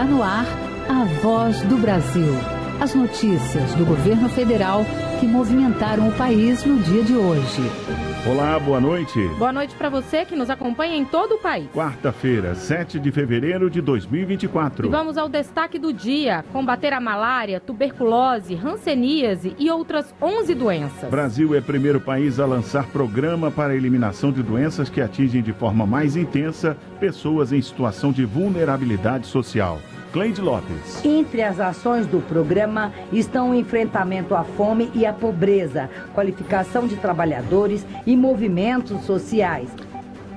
Está no ar a voz do Brasil. As notícias do governo federal que movimentaram o país no dia de hoje. Olá, boa noite. Boa noite para você que nos acompanha em todo o país. Quarta-feira, 7 de fevereiro de 2024. E vamos ao destaque do dia: combater a malária, tuberculose, hanseníase e outras 11 doenças. Brasil é o primeiro país a lançar programa para a eliminação de doenças que atingem de forma mais intensa pessoas em situação de vulnerabilidade social. Cleide Lopes. Entre as ações do programa estão o enfrentamento à fome e à pobreza, qualificação de trabalhadores e movimentos sociais.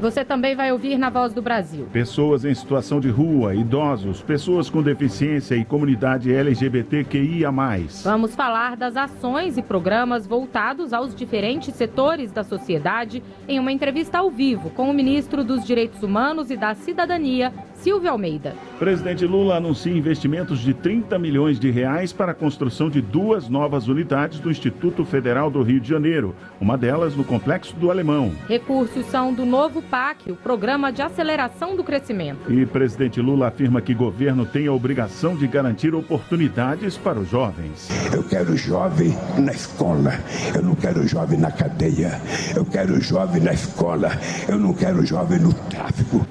Você também vai ouvir na Voz do Brasil. Pessoas em situação de rua, idosos, pessoas com deficiência e comunidade LGBTQIA. Vamos falar das ações e programas voltados aos diferentes setores da sociedade em uma entrevista ao vivo com o ministro dos Direitos Humanos e da Cidadania, Silvio Almeida. Presidente Lula anuncia investimentos de 30 milhões de reais para a construção de duas novas unidades do Instituto Federal do Rio de Janeiro, uma delas no Complexo do Alemão. Recursos são do novo PAC, o Programa de Aceleração do Crescimento. E presidente Lula afirma que governo tem a obrigação de garantir oportunidades para os jovens. Eu quero jovem na escola, eu não quero jovem na cadeia, eu quero jovem na escola, eu não quero jovem no tráfico.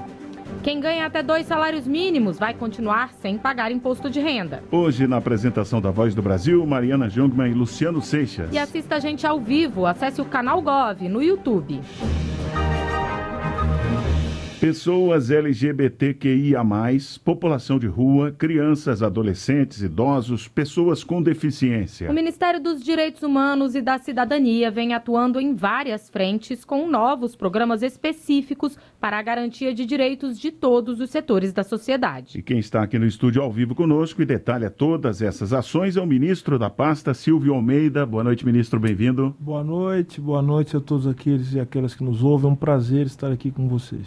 Quem ganha até dois salários mínimos vai continuar sem pagar imposto de renda. Hoje, na apresentação da Voz do Brasil, Mariana Jungmann e Luciano Seixas. E assista a gente ao vivo. Acesse o canal Gov no YouTube. Pessoas LGBTQIA, população de rua, crianças, adolescentes, idosos, pessoas com deficiência. O Ministério dos Direitos Humanos e da Cidadania vem atuando em várias frentes com novos programas específicos para a garantia de direitos de todos os setores da sociedade. E quem está aqui no estúdio ao vivo conosco e detalha todas essas ações é o ministro da pasta, Silvio Almeida. Boa noite, ministro, bem-vindo. Boa noite, boa noite a todos aqueles e aquelas que nos ouvem. É um prazer estar aqui com vocês.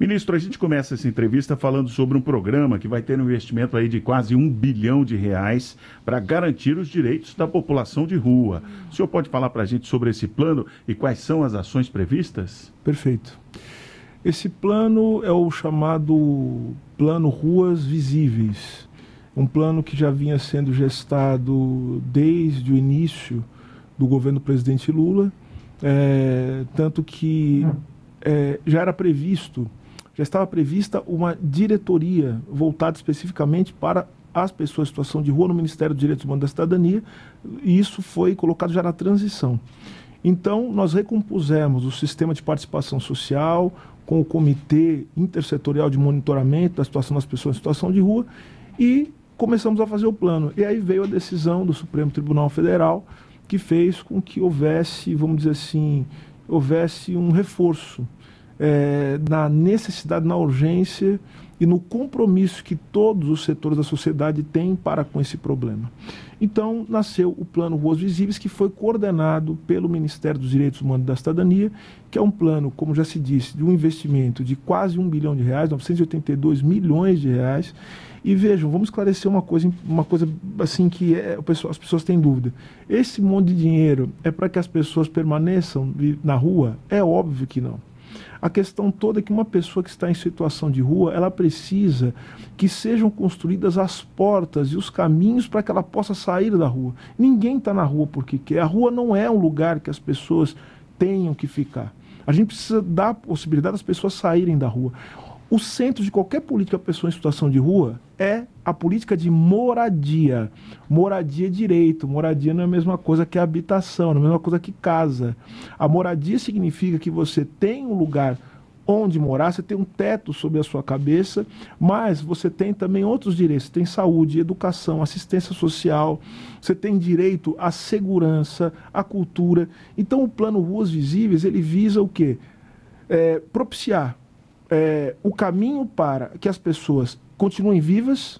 Ministro, a gente começa essa entrevista falando sobre um programa que vai ter um investimento aí de quase um bilhão de reais para garantir os direitos da população de rua. O senhor pode falar para a gente sobre esse plano e quais são as ações previstas? Perfeito. Esse plano é o chamado Plano Ruas Visíveis. Um plano que já vinha sendo gestado desde o início do governo do presidente Lula, é, tanto que é, já era previsto já estava prevista uma diretoria voltada especificamente para as pessoas em situação de rua no Ministério dos Direitos Humanos da Cidadania, e isso foi colocado já na transição. Então, nós recompusemos o sistema de participação social com o Comitê Intersetorial de Monitoramento da Situação das Pessoas em Situação de Rua e começamos a fazer o plano. E aí veio a decisão do Supremo Tribunal Federal que fez com que houvesse, vamos dizer assim, houvesse um reforço é, na necessidade, na urgência e no compromisso que todos os setores da sociedade têm para com esse problema. Então, nasceu o Plano Ruas Visíveis, que foi coordenado pelo Ministério dos Direitos Humanos e da Cidadania, que é um plano, como já se disse, de um investimento de quase um bilhão de reais, 982 milhões de reais. E vejam, vamos esclarecer uma coisa, uma coisa assim que é, as pessoas têm dúvida. Esse monte de dinheiro é para que as pessoas permaneçam na rua? É óbvio que não. A questão toda é que uma pessoa que está em situação de rua, ela precisa que sejam construídas as portas e os caminhos para que ela possa sair da rua. Ninguém está na rua porque quer. A rua não é um lugar que as pessoas tenham que ficar. A gente precisa dar a possibilidade das pessoas saírem da rua. O centro de qualquer política para pessoa em situação de rua é a política de moradia. Moradia é direito. Moradia não é a mesma coisa que habitação, não é a mesma coisa que casa. A moradia significa que você tem um lugar onde morar, você tem um teto sobre a sua cabeça, mas você tem também outros direitos. Você tem saúde, educação, assistência social, você tem direito à segurança, à cultura. Então o plano Ruas Visíveis, ele visa o quê? É, propiciar é, o caminho para que as pessoas continuem vivas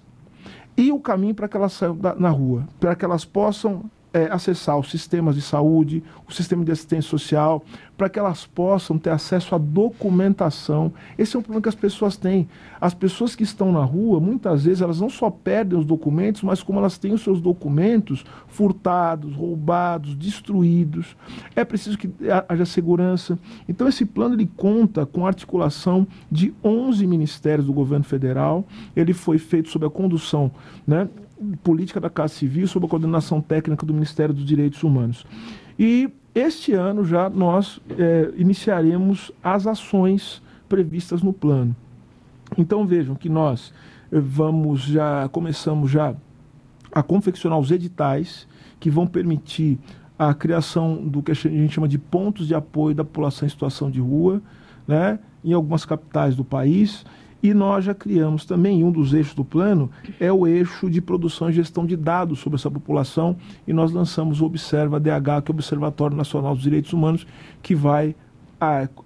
e o caminho para que elas saiam da, na rua, para que elas possam é, acessar os sistemas de saúde, o sistema de assistência social, para que elas possam ter acesso à documentação. Esse é um problema que as pessoas têm. As pessoas que estão na rua, muitas vezes, elas não só perdem os documentos, mas como elas têm os seus documentos furtados, roubados, destruídos. É preciso que haja segurança. Então, esse plano ele conta com a articulação de 11 ministérios do governo federal. Ele foi feito sob a condução né, política da Casa Civil, sob a coordenação técnica do Ministério dos Direitos Humanos. E este ano já nós é, iniciaremos as ações previstas no plano. Então vejam que nós eh, vamos já começamos já a confeccionar os editais que vão permitir a criação do que a gente chama de pontos de apoio da população em situação de rua, né, em algumas capitais do país e nós já criamos também, um dos eixos do plano é o eixo de produção e gestão de dados sobre essa população, e nós lançamos o Observa DH, que é o Observatório Nacional dos Direitos Humanos, que vai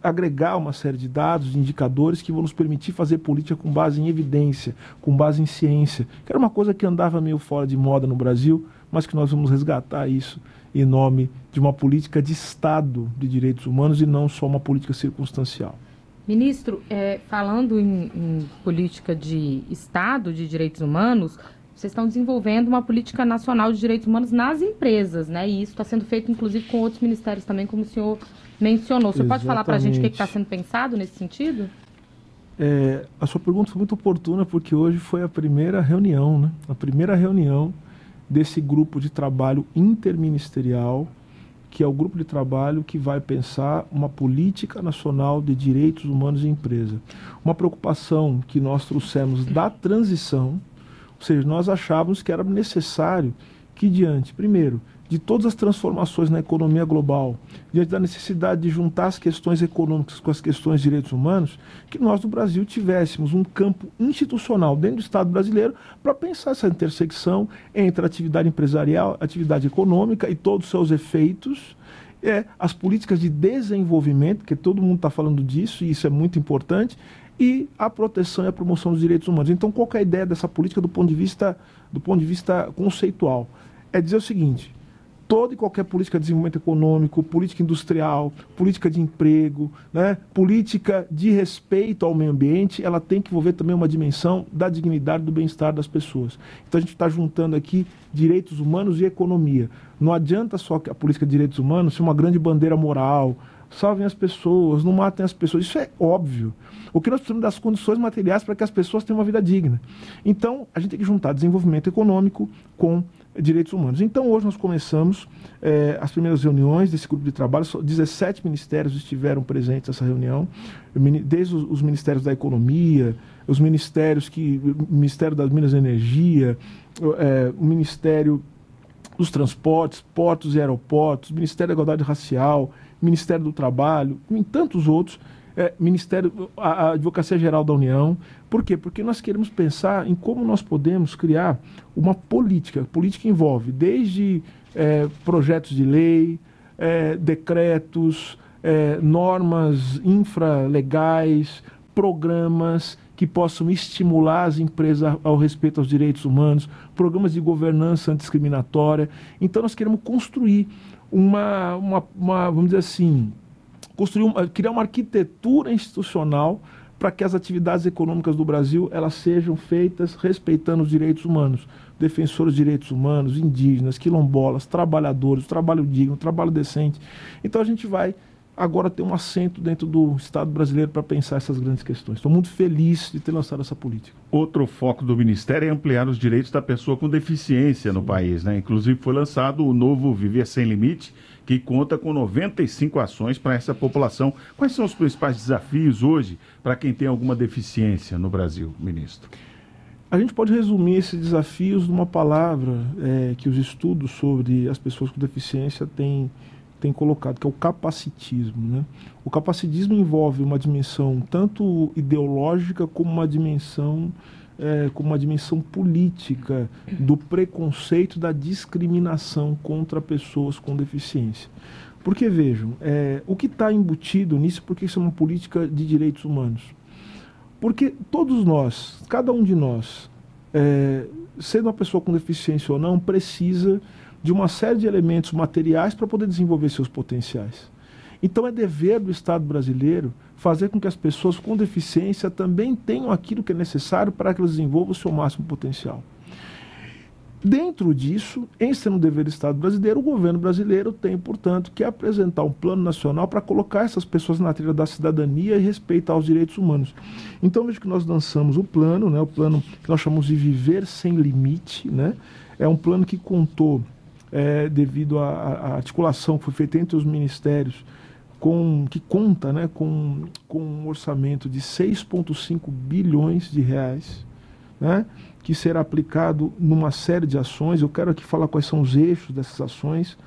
agregar uma série de dados, de indicadores que vão nos permitir fazer política com base em evidência, com base em ciência, que era uma coisa que andava meio fora de moda no Brasil, mas que nós vamos resgatar isso em nome de uma política de Estado de direitos humanos e não só uma política circunstancial. Ministro, é, falando em, em, política de Estado de direitos humanos, vocês estão desenvolvendo uma política nacional de direitos humanos nas empresas, né? E isso está sendo feito, inclusive, com outros ministérios também, como o senhor mencionou. Você pode falar para a gente o que está sendo pensado nesse sentido? É, a sua pergunta foi muito oportuna, porque hoje foi a primeira reunião, né? A primeira reunião desse grupo de trabalho interministerial que é o grupo de trabalho que vai pensar uma política nacional de direitos humanos em empresa. Uma preocupação que nós trouxemos da transição, ou seja, nós achávamos que era necessário que diante, primeiro, de todas as transformações na economia global, diante da necessidade de juntar as questões econômicas com as questões de direitos humanos, que nós no Brasil tivéssemos um campo institucional dentro do Estado brasileiro para pensar essa intersecção entre a atividade empresarial, atividade econômica e todos os seus efeitos, é, as políticas de desenvolvimento, que todo mundo está falando disso, e isso é muito importante, e a proteção e a promoção dos direitos humanos. Então, qual é a ideia dessa política do ponto de vista, do ponto de vista conceitual? É dizer o seguinte: toda e qualquer política de desenvolvimento econômico, política industrial, política de emprego, né, política de respeito ao meio ambiente, ela tem que envolver também uma dimensão da dignidade do bem-estar das pessoas. Então a gente está juntando aqui direitos humanos e economia. Não adianta só que a política de direitos humanos ser uma grande bandeira moral, salvem as pessoas, não matem as pessoas. Isso é óbvio. O que nós precisamos das condições materiais para que as pessoas tenham uma vida digna. Então, a gente tem que juntar desenvolvimento econômico com direitos humanos. Então, hoje nós começamos eh, as primeiras reuniões desse grupo de trabalho. 17 ministérios estiveram presentes nessa reunião, desde os, ministérios da economia, os ministérios que. Ministério das Minas e Energia, eh, o Ministério dos Transportes, Portos e Aeroportos, Ministério da Igualdade Racial, Ministério do Trabalho, e tantos outros é, Ministério, a, a Advocacia Geral da União. Por quê? Porque nós queremos pensar em como nós podemos criar uma política. A política envolve desde é, projetos de lei, é, decretos, é, normas infralegais, programas que possam estimular as empresas ao respeito aos direitos humanos, programas de governança antidiscriminatória. Então, nós queremos construir uma, uma, uma vamos dizer assim, construir uma, criar uma arquitetura institucional para que as atividades econômicas do Brasil elas sejam feitas respeitando os direitos humanos, defensores de direitos humanos, indígenas, quilombolas, trabalhadores, trabalho digno, trabalho decente. Então a gente vai agora ter um assento dentro do Estado brasileiro para pensar essas grandes questões. Estou muito feliz de ter lançado essa política. Outro foco do Ministério é ampliar os direitos da pessoa com deficiência Sim. no país. Né? Inclusive foi lançado o novo Viver Sem Limite, que conta com 95 ações para essa população. Quais são os principais desafios hoje para quem tem alguma deficiência no Brasil, ministro? A gente pode resumir esses desafios numa palavra é, que os estudos sobre as pessoas com deficiência têm, têm colocado, que é o capacitismo. Né? O capacitismo envolve uma dimensão tanto ideológica como uma dimensão é, como uma dimensão política do preconceito, da discriminação contra pessoas com deficiência. Porque vejam, é, o que está embutido nisso, porque isso é uma política de direitos humanos. Porque todos nós, cada um de nós, é, sendo uma pessoa com deficiência ou não, precisa de uma série de elementos materiais para poder desenvolver seus potenciais. Então é dever do Estado brasileiro fazer com que as pessoas com deficiência também tenham aquilo que é necessário para que elas desenvolvam o seu máximo potencial. Dentro disso, em sendo um dever do Estado brasileiro, o governo brasileiro tem, portanto, que apresentar um plano nacional para colocar essas pessoas na trilha da cidadania e respeitar os direitos humanos. Então, veja que nós lançamos o plano, né, o plano que nós chamamos de Viver Sem Limite, né, é um plano que contou, é, devido à articulação que foi feita entre os ministérios, com, que conta né, com, com um orçamento de 6,5 bilhões de reais, né, que será aplicado numa série de ações. Eu quero aqui falar quais são os eixos dessas ações.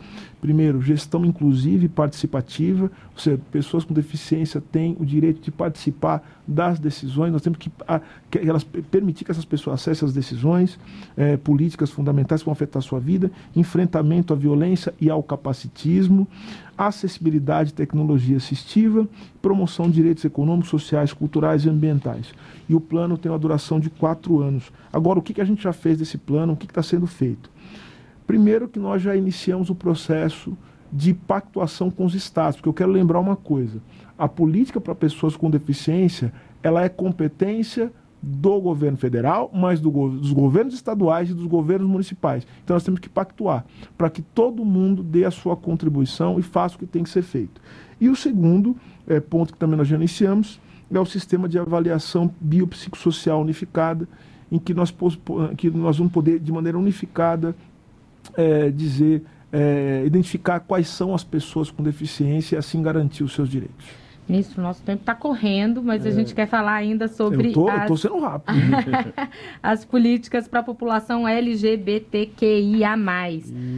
Primeiro, gestão inclusiva e participativa, ou seja, pessoas com deficiência têm o direito de participar das decisões, nós temos que, a, que elas, permitir que essas pessoas acessem as decisões, é, políticas fundamentais que vão afetar a sua vida, enfrentamento à violência e ao capacitismo, acessibilidade tecnologia assistiva, promoção de direitos econômicos, sociais, culturais e ambientais. E o plano tem uma duração de quatro anos. Agora, o que, que a gente já fez desse plano? O que está sendo feito? Primeiro que nós já iniciamos o processo de pactuação com os estados, porque eu quero lembrar uma coisa: a política para pessoas com deficiência ela é competência do governo federal, mas do, dos governos estaduais e dos governos municipais. Então nós temos que pactuar para que todo mundo dê a sua contribuição e faça o que tem que ser feito. E o segundo é, ponto que também nós já iniciamos é o sistema de avaliação biopsicossocial unificada, em que nós, que nós vamos poder, de maneira unificada, é, dizer, é, identificar quais são as pessoas com deficiência e assim garantir os seus direitos. Ministro, nosso tempo está correndo, mas é. a gente quer falar ainda sobre. Eu estou sendo rápido. as políticas para a população LGBTQIA.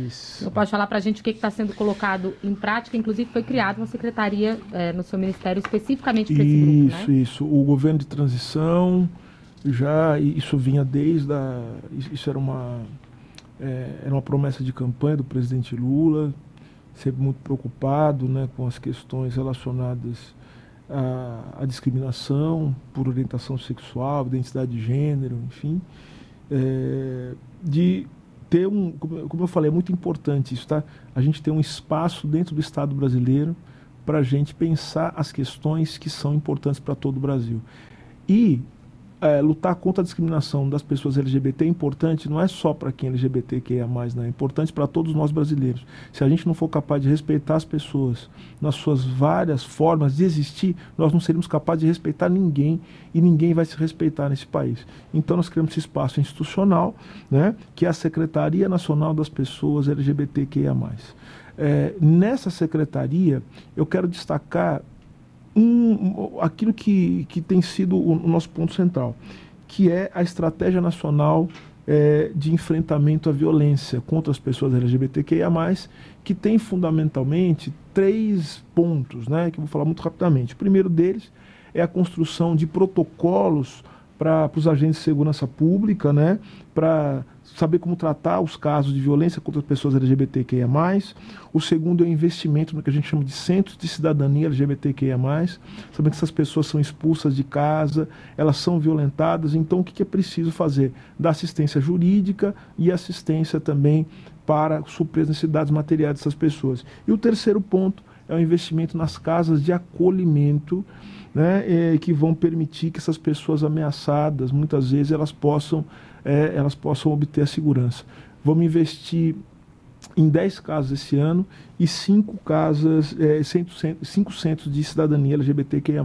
Isso. Eu pode falar para a gente o que está sendo colocado em prática? Inclusive, foi criada uma secretaria é, no seu ministério especificamente para esse grupo. Isso, né? isso. O governo de transição já. Isso vinha desde a. Isso era uma é, era uma promessa de campanha do presidente Lula, sempre muito preocupado né, com as questões relacionadas à discriminação por orientação sexual, identidade de gênero, enfim, é, de ter um, como eu falei, é muito importante isso, tá? A gente ter um espaço dentro do Estado brasileiro para a gente pensar as questões que são importantes para todo o Brasil. E é, lutar contra a discriminação das pessoas LGBT é importante, não é só para quem é LGBT que é mais, né? é importante para todos nós brasileiros. Se a gente não for capaz de respeitar as pessoas nas suas várias formas de existir, nós não seremos capazes de respeitar ninguém e ninguém vai se respeitar nesse país. Então nós criamos esse espaço institucional, né? que é a Secretaria Nacional das Pessoas LGBTQIA+. É, nessa secretaria, eu quero destacar um, aquilo que, que tem sido o, o nosso ponto central, que é a estratégia nacional é, de enfrentamento à violência contra as pessoas LGBTQIA+, que tem fundamentalmente três pontos, né, que eu vou falar muito rapidamente. O primeiro deles é a construção de protocolos para os agentes de segurança pública, né, para saber como tratar os casos de violência contra as pessoas LGBTQIA+. O segundo é o investimento no que a gente chama de centros de cidadania LGBTQIA+, sabendo que essas pessoas são expulsas de casa, elas são violentadas, então o que é preciso fazer? Dar assistência jurídica e assistência também para suprir as necessidades materiais dessas pessoas. E o terceiro ponto é o investimento nas casas de acolhimento, né, é, que vão permitir que essas pessoas ameaçadas, muitas vezes, elas possam é, elas possam obter a segurança. Vamos investir em 10 casas esse ano e 5 casas, é, 5 centros de cidadania LGBTQIA+.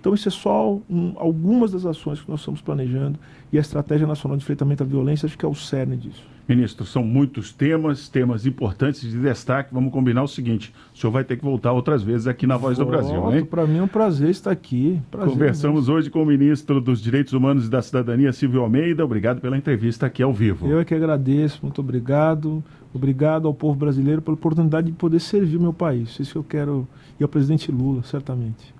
Então isso é só um, algumas das ações que nós estamos planejando e a Estratégia Nacional de Enfrentamento à Violência acho que é o cerne disso. Ministro, são muitos temas, temas importantes de destaque. Vamos combinar o seguinte: o senhor vai ter que voltar outras vezes aqui na Voz Volto, do Brasil, hein? Para mim é um prazer estar aqui. Prazer Conversamos mesmo. hoje com o ministro dos Direitos Humanos e da Cidadania, Silvio Almeida. Obrigado pela entrevista aqui ao vivo. Eu é que agradeço, muito obrigado. Obrigado ao povo brasileiro pela oportunidade de poder servir o meu país. Isso que eu quero. E ao presidente Lula, certamente.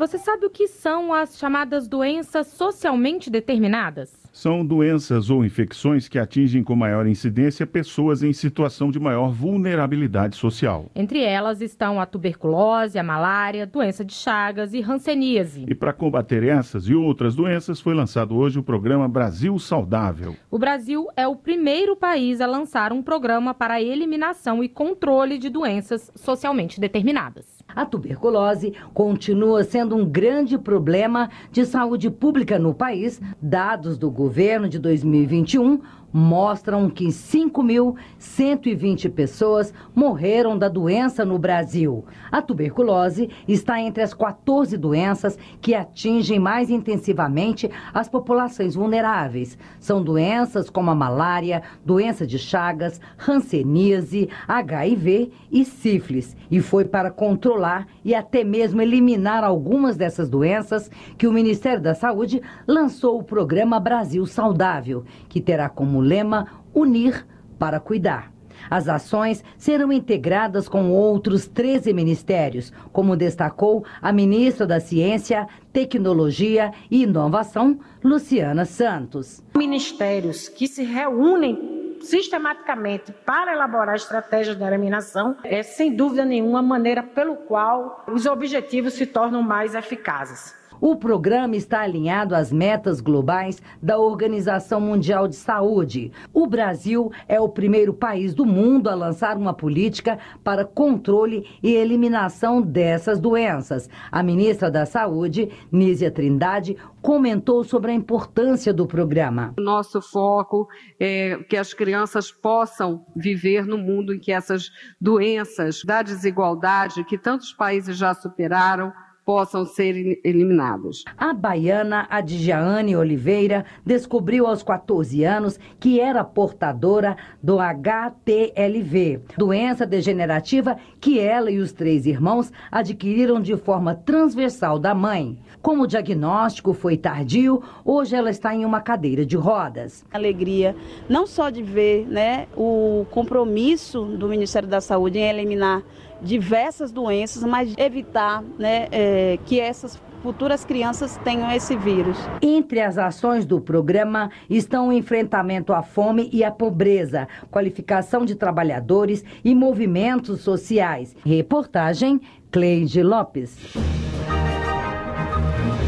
Você sabe o que são as chamadas doenças socialmente determinadas? São doenças ou infecções que atingem com maior incidência pessoas em situação de maior vulnerabilidade social. Entre elas estão a tuberculose, a malária, doença de Chagas e hanseníase. E para combater essas e outras doenças, foi lançado hoje o programa Brasil Saudável. O Brasil é o primeiro país a lançar um programa para a eliminação e controle de doenças socialmente determinadas. A tuberculose continua sendo um grande problema de saúde pública no país. Dados do governo de 2021 mostram que 5.120 pessoas morreram da doença no Brasil. A tuberculose está entre as 14 doenças que atingem mais intensivamente as populações vulneráveis. São doenças como a malária, doença de Chagas, hanseníase, HIV e sífilis. E foi para controlar e até mesmo eliminar algumas dessas doenças que o Ministério da Saúde lançou o programa Brasil Saudável, que terá como lema Unir para Cuidar. As ações serão integradas com outros 13 ministérios, como destacou a ministra da Ciência, Tecnologia e Inovação, Luciana Santos. Ministérios que se reúnem sistematicamente para elaborar estratégias de eliminação é, sem dúvida nenhuma, a maneira pelo qual os objetivos se tornam mais eficazes. O programa está alinhado às metas globais da Organização Mundial de Saúde. O Brasil é o primeiro país do mundo a lançar uma política para controle e eliminação dessas doenças. A ministra da Saúde, Nízia Trindade, comentou sobre a importância do programa. Nosso foco é que as crianças possam viver no mundo em que essas doenças da desigualdade, que tantos países já superaram, possam ser eliminados. A baiana Adjaane Oliveira descobriu aos 14 anos que era portadora do HTLV, doença degenerativa que ela e os três irmãos adquiriram de forma transversal da mãe. Como o diagnóstico foi tardio, hoje ela está em uma cadeira de rodas. Alegria, não só de ver né, o compromisso do Ministério da Saúde em eliminar diversas doenças, mas evitar né, é, que essas futuras crianças tenham esse vírus. Entre as ações do programa estão o enfrentamento à fome e à pobreza, qualificação de trabalhadores e movimentos sociais. Reportagem Cleide Lopes.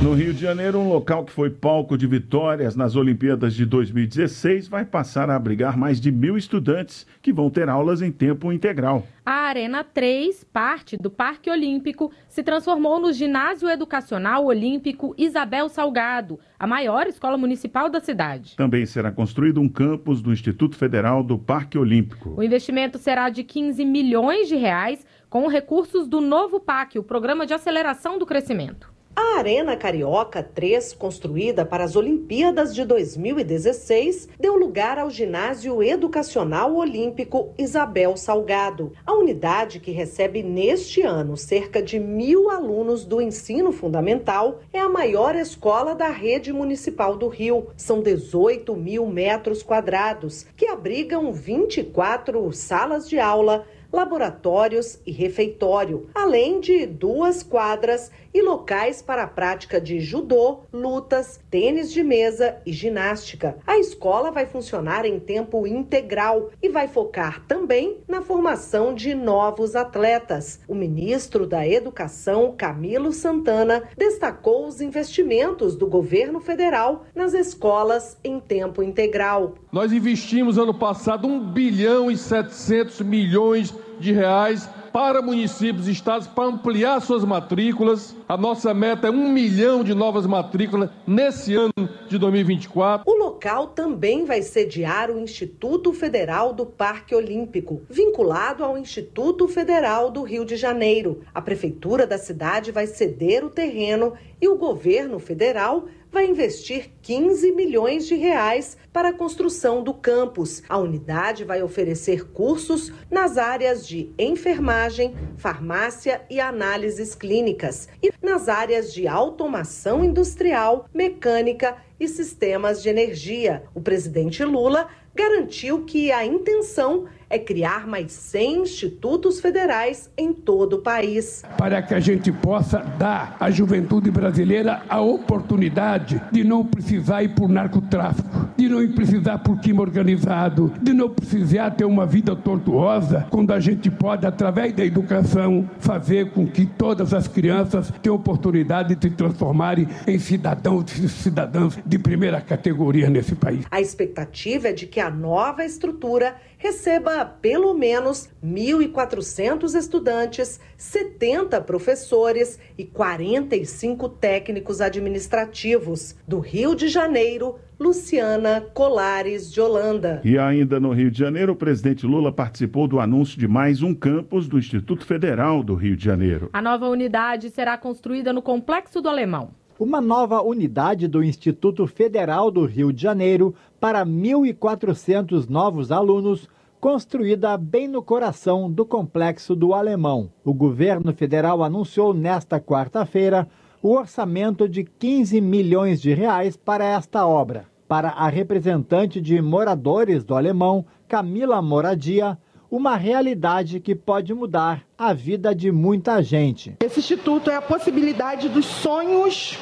No Rio de Janeiro, um local que foi palco de vitórias nas Olimpíadas de 2016 vai passar a abrigar mais de mil estudantes que vão ter aulas em tempo integral. A Arena 3, parte do Parque Olímpico, se transformou no Ginásio Educacional Olímpico Isabel Salgado, a maior escola municipal da cidade. Também será construído um campus do Instituto Federal do Parque Olímpico. O investimento será de 15 milhões de reais com recursos do novo PAC, o Programa de Aceleração do Crescimento. A Arena Carioca 3, construída para as Olimpíadas de 2016, deu lugar ao Ginásio Educacional Olímpico Isabel Salgado. A unidade, que recebe neste ano cerca de mil alunos do ensino fundamental, é a maior escola da rede municipal do Rio. São 18 mil metros quadrados, que abrigam 24 salas de aula laboratórios e refeitório, além de duas quadras e locais para a prática de judô, lutas, tênis de mesa e ginástica. A escola vai funcionar em tempo integral e vai focar também na formação de novos atletas. O ministro da Educação, Camilo Santana, destacou os investimentos do governo federal nas escolas em tempo integral. Nós investimos ano passado 1 bilhão e 700 milhões de reais para municípios e estados para ampliar suas matrículas. A nossa meta é um milhão de novas matrículas nesse ano de 2024. O local também vai sediar o Instituto Federal do Parque Olímpico, vinculado ao Instituto Federal do Rio de Janeiro. A prefeitura da cidade vai ceder o terreno e o governo federal vai investir 15 milhões de reais para a construção do campus. A unidade vai oferecer cursos nas áreas de enfermagem, farmácia e análises clínicas e nas áreas de automação industrial, mecânica e sistemas de energia. O presidente Lula garantiu que a intenção criar mais 100 institutos federais em todo o país. Para que a gente possa dar à juventude brasileira a oportunidade de não precisar ir por narcotráfico, de não precisar por crime organizado, de não precisar ter uma vida tortuosa, quando a gente pode, através da educação, fazer com que todas as crianças tenham oportunidade de se transformarem em cidadãos e cidadãs de primeira categoria nesse país. A expectativa é de que a nova estrutura receba pelo menos 1.400 estudantes, 70 professores e 45 técnicos administrativos. Do Rio de Janeiro, Luciana Colares de Holanda. E ainda no Rio de Janeiro, o presidente Lula participou do anúncio de mais um campus do Instituto Federal do Rio de Janeiro. A nova unidade será construída no Complexo do Alemão. Uma nova unidade do Instituto Federal do Rio de Janeiro para 1.400 novos alunos construída bem no coração do complexo do Alemão. O governo federal anunciou nesta quarta-feira o orçamento de 15 milhões de reais para esta obra. Para a representante de moradores do Alemão, Camila Moradia, uma realidade que pode mudar a vida de muita gente. Esse instituto é a possibilidade dos sonhos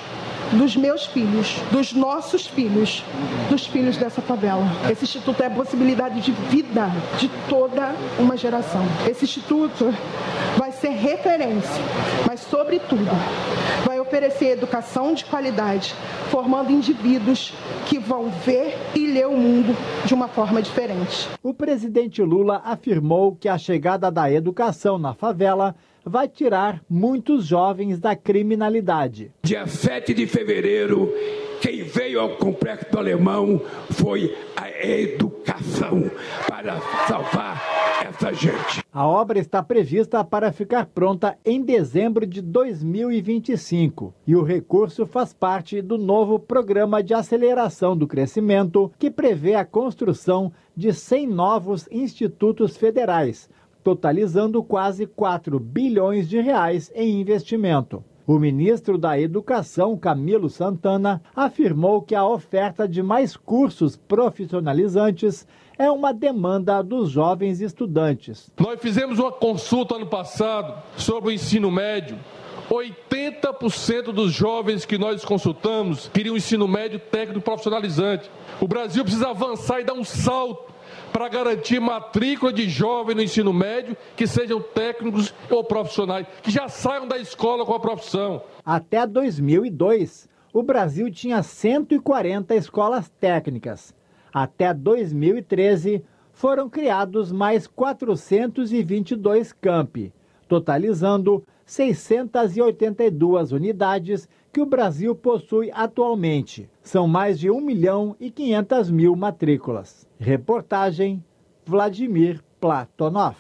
dos meus filhos, dos nossos filhos, dos filhos dessa favela. Esse instituto é a possibilidade de vida de toda uma geração. Esse instituto vai ser referência, mas, sobretudo, oferecer educação de qualidade, formando indivíduos que vão ver e ler o mundo de uma forma diferente. O presidente Lula afirmou que a chegada da educação na favela vai tirar muitos jovens da criminalidade. Dia 7 de fevereiro, quem veio ao Complexo do Alemão foi a educação para salvar essa gente. A obra está prevista para ficar pronta em dezembro de 2025 e o recurso faz parte do novo Programa de Aceleração do Crescimento, que prevê a construção de 100 novos institutos federais totalizando quase 4 bilhões de reais em investimento. O ministro da Educação, Camilo Santana, afirmou que a oferta de mais cursos profissionalizantes é uma demanda dos jovens estudantes. Nós fizemos uma consulta ano passado sobre o ensino médio. 80% dos jovens que nós consultamos queriam ensino médio técnico profissionalizante. O Brasil precisa avançar e dar um salto para garantir matrícula de jovens no ensino médio que sejam técnicos ou profissionais, que já saiam da escola com a profissão. Até 2002, o Brasil tinha 140 escolas técnicas. Até 2013, foram criados mais 422 campi, totalizando 682 unidades que o Brasil possui atualmente. São mais de 1 milhão e 500 mil matrículas. Reportagem Vladimir Platonov.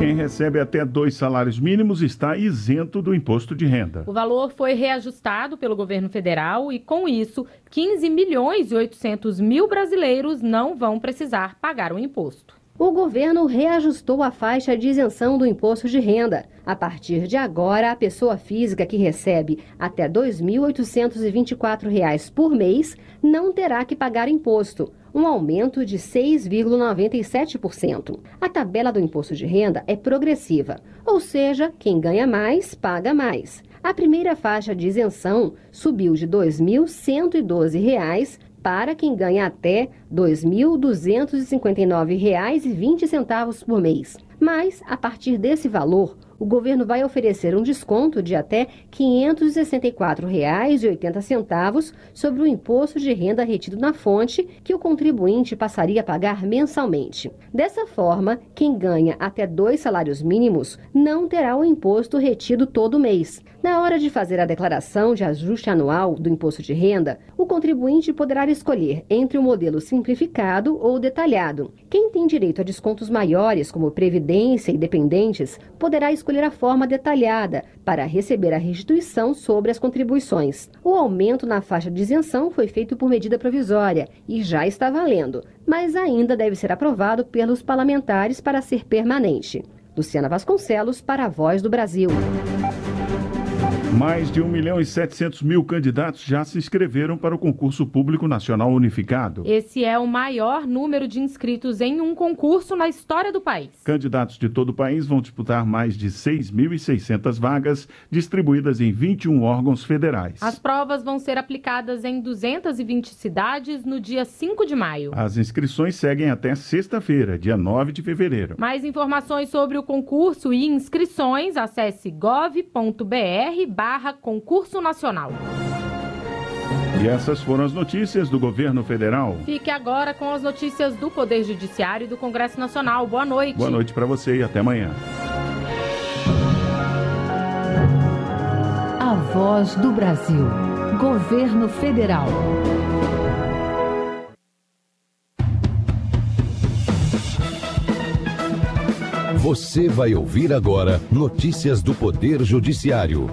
Quem recebe até dois salários mínimos está isento do imposto de renda. O valor foi reajustado pelo governo federal e, com isso, 15 milhões e 800 mil brasileiros não vão precisar pagar o imposto o governo reajustou a faixa de isenção do imposto de renda. A partir de agora, a pessoa física que recebe até R$ 2.824 por mês não terá que pagar imposto, um aumento de 6,97%. A tabela do imposto de renda é progressiva, ou seja, quem ganha mais, paga mais. A primeira faixa de isenção subiu de R$ 2.112 para quem ganha até R$ 2.259,20 por mês. Mas, a partir desse valor, o governo vai oferecer um desconto de até R$ 564,80 sobre o imposto de renda retido na fonte que o contribuinte passaria a pagar mensalmente. Dessa forma, quem ganha até dois salários mínimos não terá o imposto retido todo mês. Na hora de fazer a declaração de ajuste anual do imposto de renda, o contribuinte poderá escolher entre o modelo simplificado ou detalhado. Quem tem direito a descontos maiores, como previdência e dependentes, poderá escolher a forma detalhada para receber a restituição sobre as contribuições. O aumento na faixa de isenção foi feito por medida provisória e já está valendo, mas ainda deve ser aprovado pelos parlamentares para ser permanente. Luciana Vasconcelos para a Voz do Brasil. Mais de 1 milhão e 700 mil candidatos já se inscreveram para o concurso público nacional unificado. Esse é o maior número de inscritos em um concurso na história do país. Candidatos de todo o país vão disputar mais de 6.600 vagas, distribuídas em 21 órgãos federais. As provas vão ser aplicadas em 220 cidades no dia 5 de maio. As inscrições seguem até sexta-feira, dia 9 de fevereiro. Mais informações sobre o concurso e inscrições, acesse gov.br barra concurso nacional. E essas foram as notícias do governo federal. Fique agora com as notícias do Poder Judiciário e do Congresso Nacional. Boa noite. Boa noite para você e até amanhã. A voz do Brasil. Governo Federal. Você vai ouvir agora notícias do Poder Judiciário.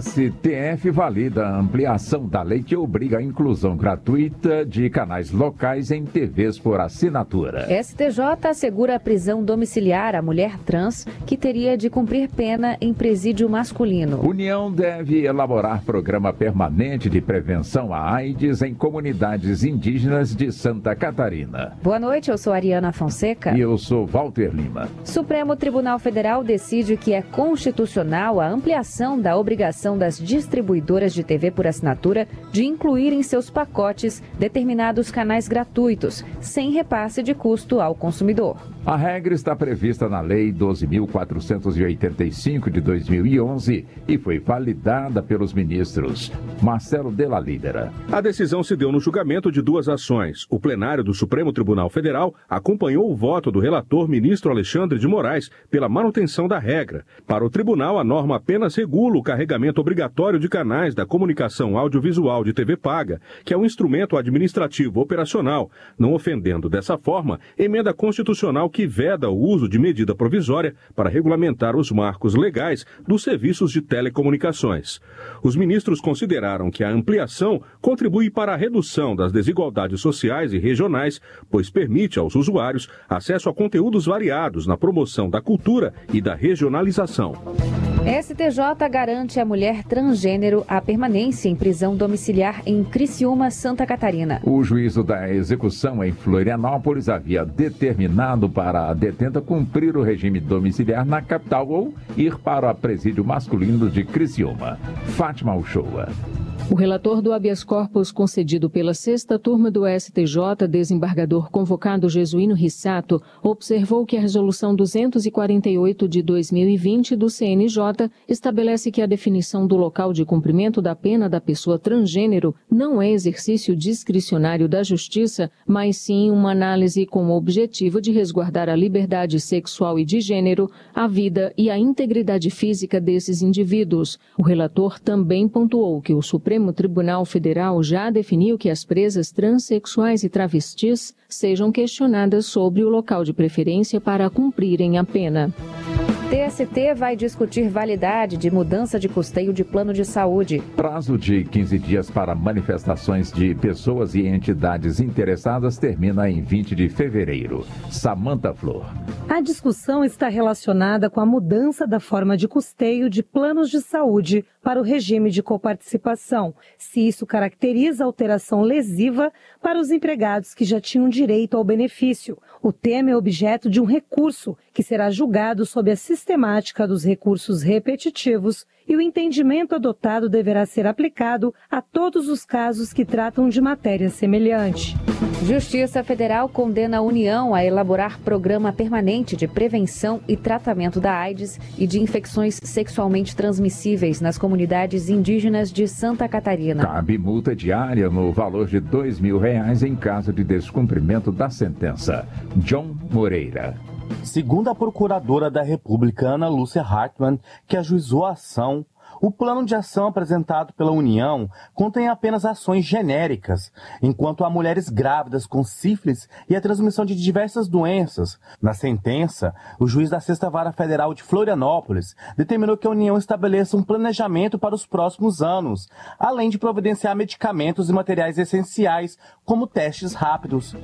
STF valida a ampliação da lei que obriga a inclusão gratuita de canais locais em TVs por assinatura. STJ assegura a prisão domiciliar à mulher trans que teria de cumprir pena em presídio masculino. União deve elaborar programa permanente de prevenção à AIDS em comunidades indígenas de Santa Catarina. Boa noite, eu sou Ariana Fonseca. E eu sou Walter Lima. Supremo Tribunal Federal decide que é constitucional a ampliação da obrigação das distribuidoras de TV por assinatura de incluir em seus pacotes determinados canais gratuitos, sem repasse de custo ao consumidor. A regra está prevista na Lei 12.485 de 2011 e foi validada pelos ministros Marcelo Della Lídera. A decisão se deu no julgamento de duas ações. O plenário do Supremo Tribunal Federal acompanhou o voto do relator ministro Alexandre de Moraes pela manutenção da regra. Para o tribunal, a norma apenas regula o carregamento obrigatório de canais da comunicação audiovisual de TV paga, que é um instrumento administrativo operacional, não ofendendo dessa forma emenda constitucional que veda o uso de medida provisória para regulamentar os marcos legais dos serviços de telecomunicações. Os ministros consideraram que a ampliação contribui para a redução das desigualdades sociais e regionais, pois permite aos usuários acesso a conteúdos variados na promoção da cultura e da regionalização. STJ garante à mulher transgênero a permanência em prisão domiciliar em Criciúma, Santa Catarina. O juízo da execução em Florianópolis havia determinado para a detenta cumprir o regime domiciliar na capital ou ir para o presídio masculino de Criciúma. Fátima Uchoa. O relator do habeas corpus concedido pela sexta turma do STJ, desembargador convocado Jesuíno Rissato, observou que a resolução 248 de 2020 do CNJ estabelece que a definição do local de cumprimento da pena da pessoa transgênero não é exercício discricionário da justiça, mas sim uma análise com o objetivo de resguardar a liberdade sexual e de gênero, a vida e a integridade física desses indivíduos. O relator também pontuou que o Supremo Tribunal Federal já definiu que as presas transexuais e travestis sejam questionadas sobre o local de preferência para cumprirem a pena. TST vai discutir validade de mudança de custeio de plano de saúde. Prazo de 15 dias para manifestações de pessoas e entidades interessadas termina em 20 de fevereiro. Samanta Flor. A discussão está relacionada com a mudança da forma de custeio de planos de saúde para o regime de coparticipação, se isso caracteriza alteração lesiva para os empregados que já tinham direito ao benefício. O tema é objeto de um recurso que será julgado sob a sistemática dos recursos repetitivos e o entendimento adotado deverá ser aplicado a todos os casos que tratam de matéria semelhante. Justiça Federal condena a União a elaborar programa permanente de prevenção e tratamento da AIDS e de infecções sexualmente transmissíveis nas comunidades indígenas de Santa Catarina. Cabe multa diária no valor de dois mil reais em caso de descumprimento da sentença. John Moreira. Segundo a procuradora da República, Ana Lúcia Hartmann, que ajuizou a ação, o plano de ação apresentado pela União contém apenas ações genéricas, enquanto há mulheres grávidas com sífilis e a transmissão de diversas doenças. Na sentença, o juiz da Sexta Vara Federal de Florianópolis determinou que a União estabeleça um planejamento para os próximos anos, além de providenciar medicamentos e materiais essenciais, como testes rápidos.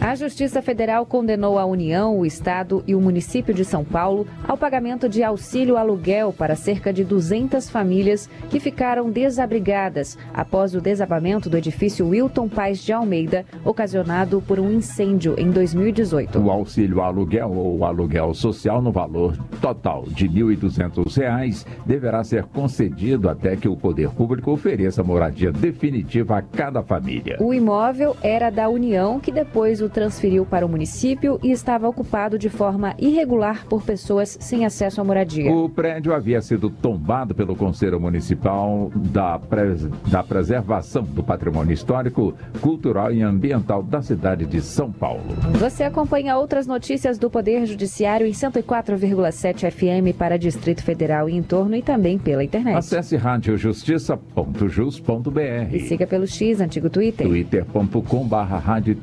A Justiça Federal condenou a União, o Estado e o município de São Paulo ao pagamento de auxílio aluguel para cerca de 200 famílias que ficaram desabrigadas após o desabamento do edifício Wilton Paz de Almeida, ocasionado por um incêndio em 2018. O auxílio aluguel ou aluguel social no valor total de R$ 1.200 deverá ser concedido até que o poder público ofereça moradia definitiva a cada família. O imóvel era da União, que depois o transferiu para o município e estava ocupado de forma irregular por pessoas sem acesso à moradia. O prédio havia sido tombado pelo Conselho Municipal da, Pres... da Preservação do Patrimônio Histórico, Cultural e Ambiental da cidade de São Paulo. Você acompanha outras notícias do Poder Judiciário em 104,7 FM para Distrito Federal e em torno e também pela internet. Acesse radiojustiça.jus.br e siga pelo X, antigo Twitter. twitter.com.br Rádio.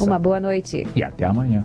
Uma boa noite. E até amanhã.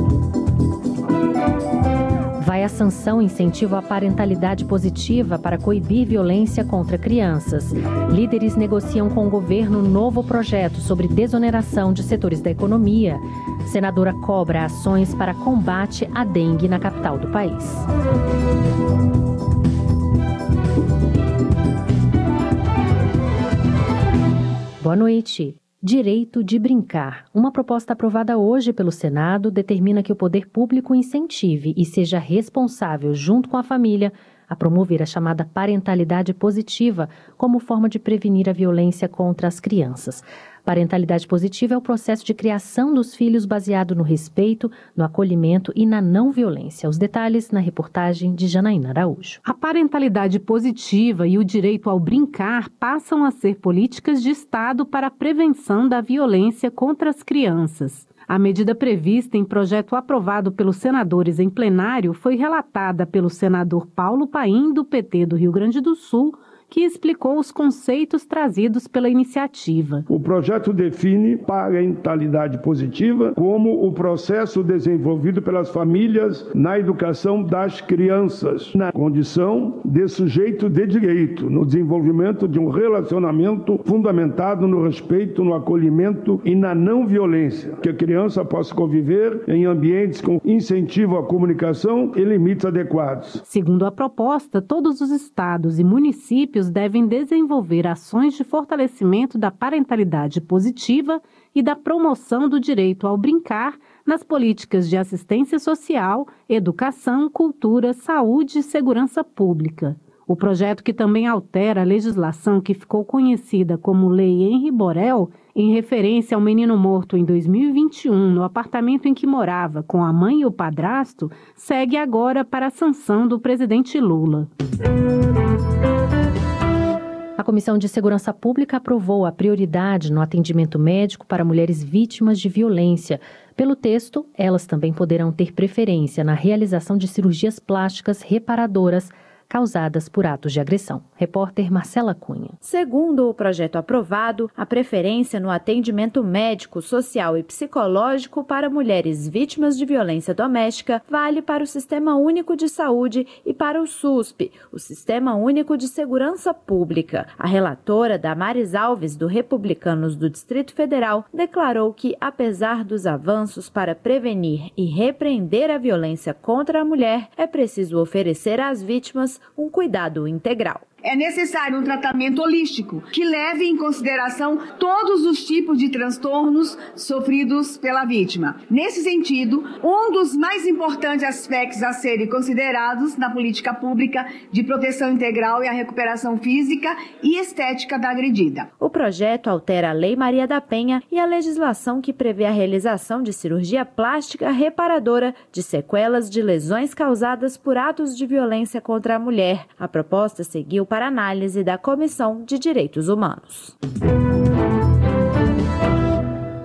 A sanção incentivo à parentalidade positiva para coibir violência contra crianças. Líderes negociam com o governo novo projeto sobre desoneração de setores da economia. Senadora cobra ações para combate à dengue na capital do país. Boa noite. Direito de brincar. Uma proposta aprovada hoje pelo Senado determina que o poder público incentive e seja responsável, junto com a família, a promover a chamada parentalidade positiva como forma de prevenir a violência contra as crianças. Parentalidade positiva é o processo de criação dos filhos baseado no respeito, no acolhimento e na não violência. Os detalhes na reportagem de Janaína Araújo. A parentalidade positiva e o direito ao brincar passam a ser políticas de Estado para a prevenção da violência contra as crianças. A medida prevista em projeto aprovado pelos senadores em plenário foi relatada pelo senador Paulo Paim, do PT do Rio Grande do Sul, que explicou os conceitos trazidos pela iniciativa. O projeto define parentalidade positiva como o processo desenvolvido pelas famílias na educação das crianças, na condição de sujeito de direito, no desenvolvimento de um relacionamento fundamentado no respeito, no acolhimento e na não violência, que a criança possa conviver em ambientes com incentivo à comunicação e limites adequados. Segundo a proposta, todos os estados e municípios devem desenvolver ações de fortalecimento da parentalidade positiva e da promoção do direito ao brincar nas políticas de assistência social, educação, cultura, saúde e segurança pública. O projeto, que também altera a legislação que ficou conhecida como Lei Henri Borel, em referência ao menino morto em 2021 no apartamento em que morava com a mãe e o padrasto, segue agora para a sanção do presidente Lula. A Comissão de Segurança Pública aprovou a prioridade no atendimento médico para mulheres vítimas de violência. Pelo texto, elas também poderão ter preferência na realização de cirurgias plásticas reparadoras causadas por atos de agressão. Repórter Marcela Cunha. Segundo o projeto aprovado, a preferência no atendimento médico, social e psicológico para mulheres vítimas de violência doméstica vale para o Sistema Único de Saúde e para o SUSP, o Sistema Único de Segurança Pública. A relatora Damares Alves, do Republicanos do Distrito Federal, declarou que, apesar dos avanços para prevenir e repreender a violência contra a mulher, é preciso oferecer às vítimas um cuidado integral. É necessário um tratamento holístico que leve em consideração todos os tipos de transtornos sofridos pela vítima. Nesse sentido, um dos mais importantes aspectos a serem considerados na política pública de proteção integral é a recuperação física e estética da agredida. O projeto altera a Lei Maria da Penha e a legislação que prevê a realização de cirurgia plástica reparadora de sequelas de lesões causadas por atos de violência contra a mulher. A proposta seguiu para análise da Comissão de Direitos Humanos.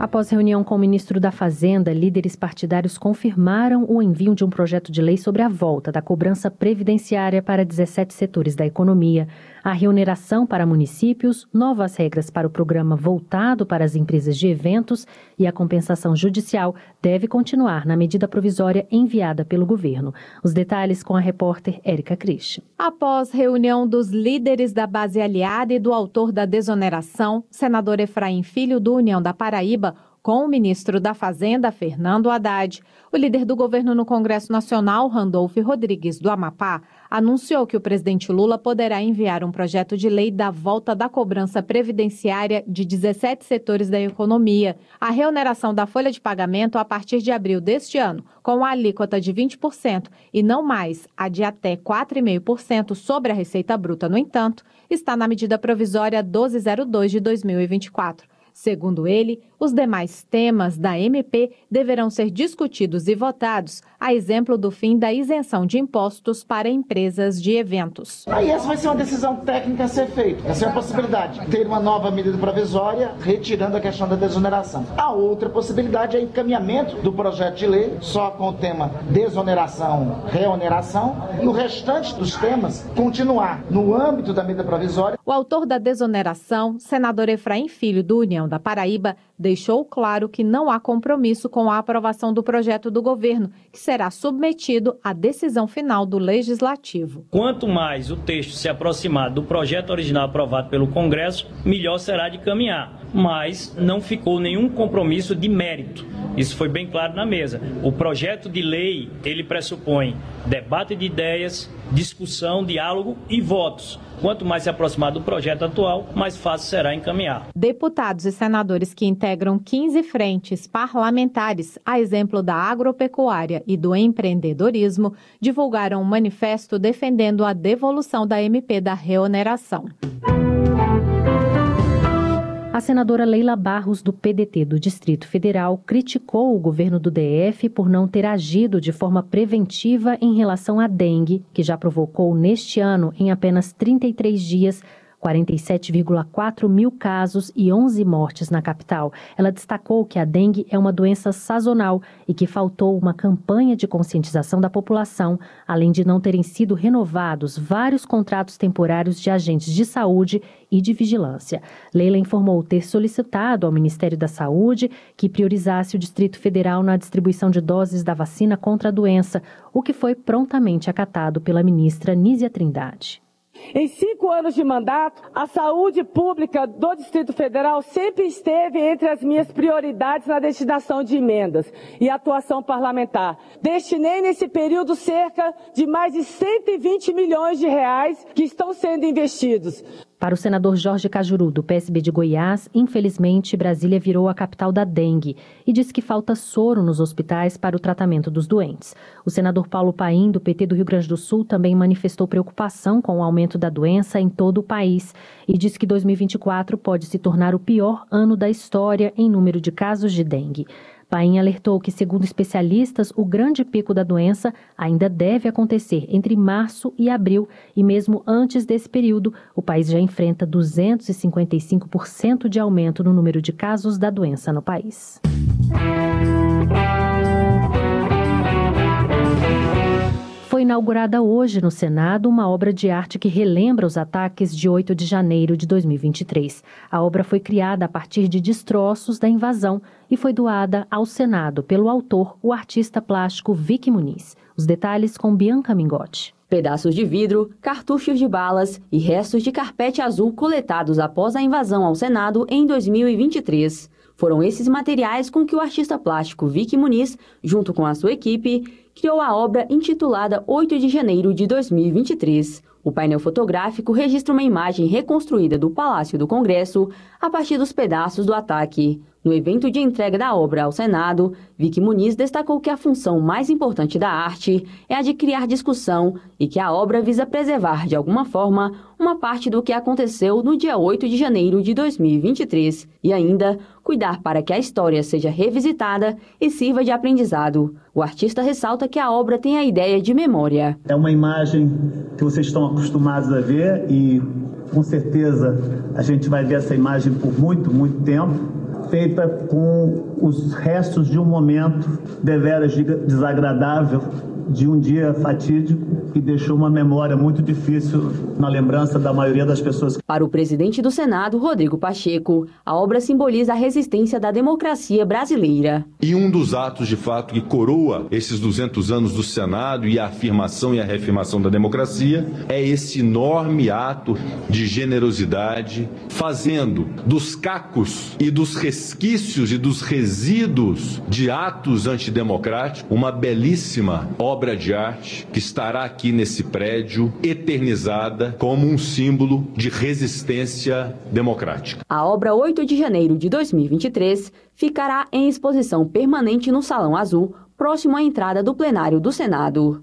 Após reunião com o ministro da Fazenda, líderes partidários confirmaram o envio de um projeto de lei sobre a volta da cobrança previdenciária para 17 setores da economia, a remuneração para municípios, novas regras para o programa voltado para as empresas de eventos e a compensação judicial deve continuar na medida provisória enviada pelo governo. Os detalhes com a repórter Érica Cristian. Após reunião dos líderes da base aliada e do autor da desoneração, senador Efraim Filho do União da Paraíba com o ministro da Fazenda, Fernando Haddad, o líder do governo no Congresso Nacional, Randolph Rodrigues do Amapá, anunciou que o presidente Lula poderá enviar um projeto de lei da volta da cobrança previdenciária de 17 setores da economia, a reoneração da folha de pagamento a partir de abril deste ano, com a alíquota de 20% e não mais a de até 4,5% sobre a receita bruta, no entanto, está na medida provisória 1202 de 2024. Segundo ele, os demais temas da MP deverão ser discutidos e votados, a exemplo do fim da isenção de impostos para empresas de eventos. Aí essa vai ser uma decisão técnica a ser feita. Essa é a possibilidade. Ter uma nova medida provisória retirando a questão da desoneração. A outra possibilidade é encaminhamento do projeto de lei só com o tema desoneração, reoneração e o restante dos temas continuar no âmbito da medida provisória. O autor da desoneração, senador Efraim Filho do União da Paraíba deixou claro que não há compromisso com a aprovação do projeto do governo, que será submetido à decisão final do legislativo. Quanto mais o texto se aproximar do projeto original aprovado pelo Congresso, melhor será de caminhar. Mas não ficou nenhum compromisso de mérito. Isso foi bem claro na mesa. O projeto de lei, ele pressupõe debate de ideias, discussão, diálogo e votos. Quanto mais se aproximar do projeto atual, mais fácil será encaminhar. Deputados e senadores que integram 15 frentes parlamentares, a exemplo da agropecuária e do empreendedorismo, divulgaram um manifesto defendendo a devolução da MP da reoneração. A senadora Leila Barros, do PDT do Distrito Federal, criticou o governo do DF por não ter agido de forma preventiva em relação à dengue, que já provocou neste ano, em apenas 33 dias, 47,4 mil casos e 11 mortes na capital. Ela destacou que a dengue é uma doença sazonal e que faltou uma campanha de conscientização da população, além de não terem sido renovados vários contratos temporários de agentes de saúde e de vigilância. Leila informou ter solicitado ao Ministério da Saúde que priorizasse o Distrito Federal na distribuição de doses da vacina contra a doença, o que foi prontamente acatado pela ministra Nízia Trindade. Em cinco anos de mandato, a saúde pública do Distrito Federal sempre esteve entre as minhas prioridades na destinação de emendas e atuação parlamentar. Destinei nesse período cerca de mais de 120 milhões de reais que estão sendo investidos para o senador Jorge Cajuru, do PSB de Goiás, infelizmente, Brasília virou a capital da dengue e diz que falta soro nos hospitais para o tratamento dos doentes. O senador Paulo Paim, do PT do Rio Grande do Sul, também manifestou preocupação com o aumento da doença em todo o país e diz que 2024 pode se tornar o pior ano da história em número de casos de dengue. Paim alertou que, segundo especialistas, o grande pico da doença ainda deve acontecer entre março e abril, e mesmo antes desse período, o país já enfrenta 255% de aumento no número de casos da doença no país. Inaugurada hoje no Senado uma obra de arte que relembra os ataques de 8 de janeiro de 2023. A obra foi criada a partir de destroços da invasão e foi doada ao Senado pelo autor, o artista plástico Vicky Muniz. Os detalhes com Bianca Mingotti. Pedaços de vidro, cartuchos de balas e restos de carpete azul coletados após a invasão ao Senado em 2023. Foram esses materiais com que o artista plástico Vicky Muniz, junto com a sua equipe, criou a obra intitulada 8 de janeiro de 2023. O painel fotográfico registra uma imagem reconstruída do Palácio do Congresso a partir dos pedaços do ataque. No evento de entrega da obra ao Senado, Vicky Muniz destacou que a função mais importante da arte é a de criar discussão e que a obra visa preservar, de alguma forma, uma parte do que aconteceu no dia 8 de janeiro de 2023 e ainda cuidar para que a história seja revisitada e sirva de aprendizado. O artista ressalta que a obra tem a ideia de memória. É uma imagem que vocês estão acostumados a ver e com certeza a gente vai ver essa imagem por muito, muito tempo feita com os restos de um momento deveras desagradável de um dia fatídico que deixou uma memória muito difícil na lembrança da maioria das pessoas. Para o presidente do Senado, Rodrigo Pacheco, a obra simboliza a resistência da democracia brasileira. E um dos atos, de fato, que coroa esses 200 anos do Senado e a afirmação e a reafirmação da democracia é esse enorme ato de generosidade, fazendo dos cacos e dos resquícios e dos resíduos de atos antidemocráticos uma belíssima obra obra de arte que estará aqui nesse prédio eternizada como um símbolo de resistência democrática. A obra 8 de janeiro de 2023 ficará em exposição permanente no Salão Azul, próximo à entrada do plenário do Senado.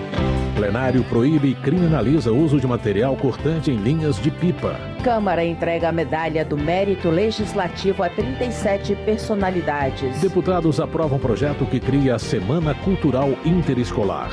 Plenário proíbe e criminaliza o uso de material cortante em linhas de pipa. Câmara entrega a medalha do mérito legislativo a 37 personalidades. Deputados aprovam projeto que cria a Semana Cultural Interescolar.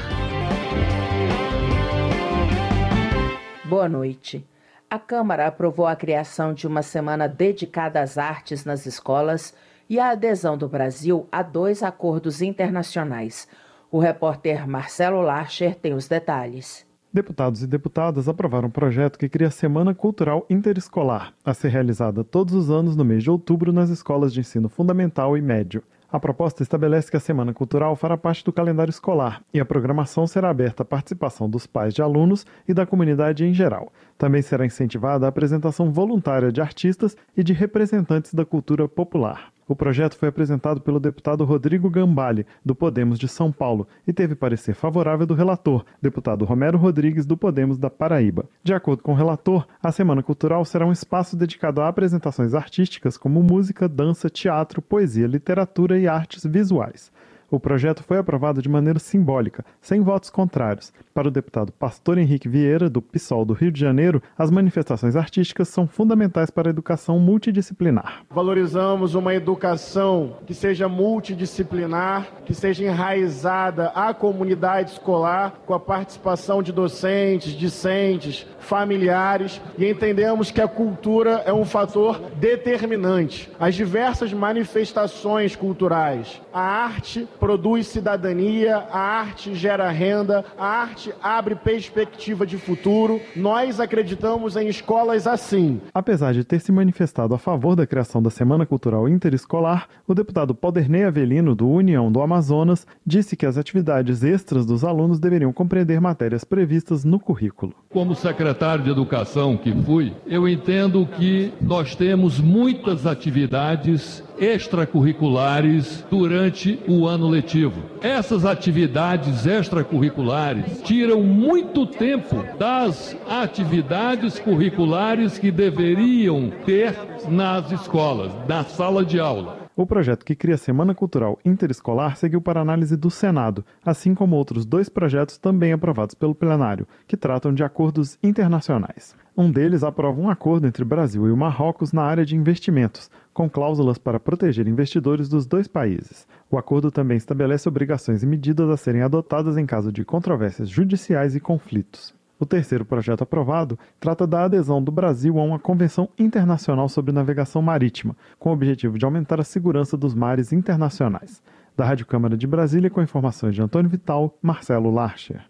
Boa noite. A Câmara aprovou a criação de uma semana dedicada às artes nas escolas e a adesão do Brasil a dois acordos internacionais. O repórter Marcelo Larcher tem os detalhes. Deputados e deputadas aprovaram um projeto que cria a Semana Cultural Interescolar, a ser realizada todos os anos no mês de outubro nas escolas de ensino fundamental e médio. A proposta estabelece que a Semana Cultural fará parte do calendário escolar e a programação será aberta à participação dos pais de alunos e da comunidade em geral. Também será incentivada a apresentação voluntária de artistas e de representantes da cultura popular. O projeto foi apresentado pelo deputado Rodrigo Gambale, do Podemos de São Paulo, e teve parecer favorável do relator, deputado Romero Rodrigues, do Podemos da Paraíba. De acordo com o relator, a Semana Cultural será um espaço dedicado a apresentações artísticas como música, dança, teatro, poesia, literatura e artes visuais. O projeto foi aprovado de maneira simbólica, sem votos contrários. Para o deputado Pastor Henrique Vieira, do PSOL do Rio de Janeiro, as manifestações artísticas são fundamentais para a educação multidisciplinar. Valorizamos uma educação que seja multidisciplinar, que seja enraizada à comunidade escolar, com a participação de docentes, discentes, familiares, e entendemos que a cultura é um fator determinante. As diversas manifestações culturais, a arte produz cidadania, a arte gera renda, a arte abre perspectiva de futuro. Nós acreditamos em escolas assim. Apesar de ter se manifestado a favor da criação da Semana Cultural Interescolar, o deputado Podernei Avelino, do União do Amazonas, disse que as atividades extras dos alunos deveriam compreender matérias previstas no currículo. Como secretário de Educação que fui, eu entendo que nós temos muitas atividades extracurriculares durante o ano letivo. Essas atividades extracurriculares tiram muito tempo das atividades curriculares que deveriam ter nas escolas, na sala de aula. O projeto que cria a Semana Cultural Interescolar seguiu para análise do Senado, assim como outros dois projetos também aprovados pelo plenário, que tratam de acordos internacionais. Um deles aprova um acordo entre Brasil e Marrocos na área de investimentos, com cláusulas para proteger investidores dos dois países. O acordo também estabelece obrigações e medidas a serem adotadas em caso de controvérsias judiciais e conflitos. O terceiro projeto aprovado trata da adesão do Brasil a uma Convenção Internacional sobre Navegação Marítima, com o objetivo de aumentar a segurança dos mares internacionais. Da Rádio Câmara de Brasília, com informações de Antônio Vital, Marcelo Larcher.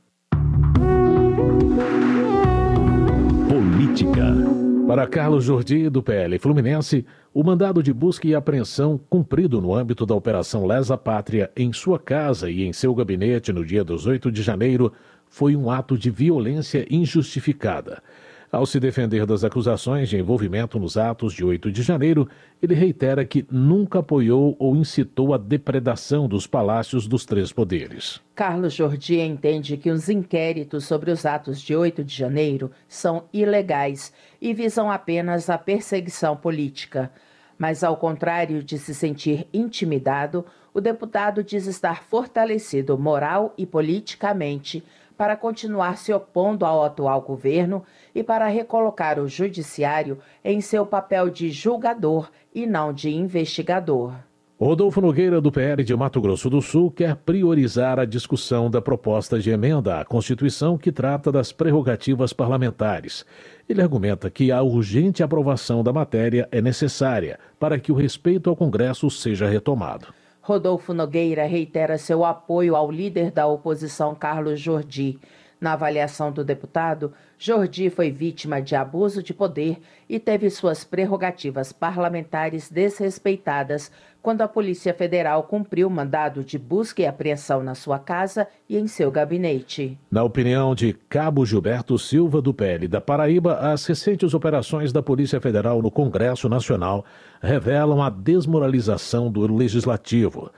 Política. Para Carlos Jordi, do PL Fluminense, o mandado de busca e apreensão cumprido no âmbito da Operação Lesa Pátria em sua casa e em seu gabinete no dia 18 de janeiro foi um ato de violência injustificada. Ao se defender das acusações de envolvimento nos atos de 8 de janeiro, ele reitera que nunca apoiou ou incitou a depredação dos palácios dos três poderes. Carlos Jordi entende que os inquéritos sobre os atos de 8 de janeiro são ilegais e visam apenas a perseguição política. Mas, ao contrário de se sentir intimidado, o deputado diz estar fortalecido moral e politicamente para continuar se opondo ao atual governo e para recolocar o judiciário em seu papel de julgador e não de investigador. Rodolfo Nogueira, do PL de Mato Grosso do Sul, quer priorizar a discussão da proposta de emenda à Constituição que trata das prerrogativas parlamentares. Ele argumenta que a urgente aprovação da matéria é necessária para que o respeito ao Congresso seja retomado. Rodolfo Nogueira reitera seu apoio ao líder da oposição, Carlos Jordi. Na avaliação do deputado, Jordi foi vítima de abuso de poder e teve suas prerrogativas parlamentares desrespeitadas quando a Polícia Federal cumpriu mandado de busca e apreensão na sua casa e em seu gabinete. Na opinião de Cabo Gilberto Silva, do PL da Paraíba, as recentes operações da Polícia Federal no Congresso Nacional revelam a desmoralização do Legislativo.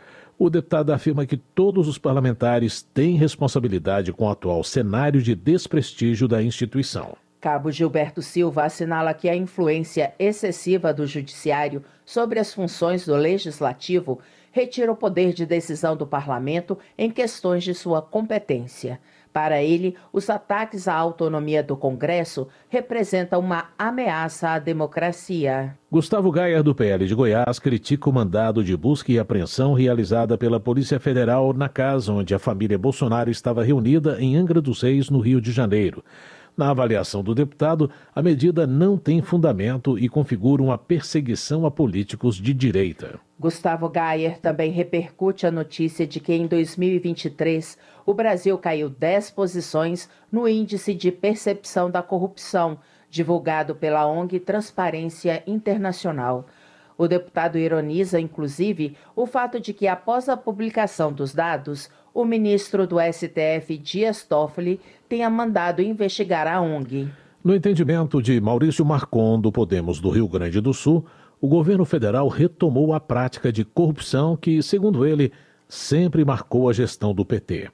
O deputado afirma que todos os parlamentares têm responsabilidade com o atual cenário de desprestígio da instituição. Cabo Gilberto Silva assinala que a influência excessiva do Judiciário sobre as funções do Legislativo retira o poder de decisão do Parlamento em questões de sua competência. Para ele, os ataques à autonomia do Congresso representam uma ameaça à democracia. Gustavo Gaia, do PL de Goiás, critica o mandado de busca e apreensão realizada pela Polícia Federal na casa onde a família Bolsonaro estava reunida em Angra dos Reis, no Rio de Janeiro. Na avaliação do deputado, a medida não tem fundamento e configura uma perseguição a políticos de direita. Gustavo Gayer também repercute a notícia de que em 2023 o Brasil caiu 10 posições no Índice de Percepção da Corrupção, divulgado pela ONG Transparência Internacional. O deputado ironiza, inclusive, o fato de que, após a publicação dos dados, o ministro do STF, Dias Toffoli, tenha mandado investigar a ONG. No entendimento de Maurício Marcon, do Podemos do Rio Grande do Sul, o governo federal retomou a prática de corrupção que, segundo ele, sempre marcou a gestão do PT.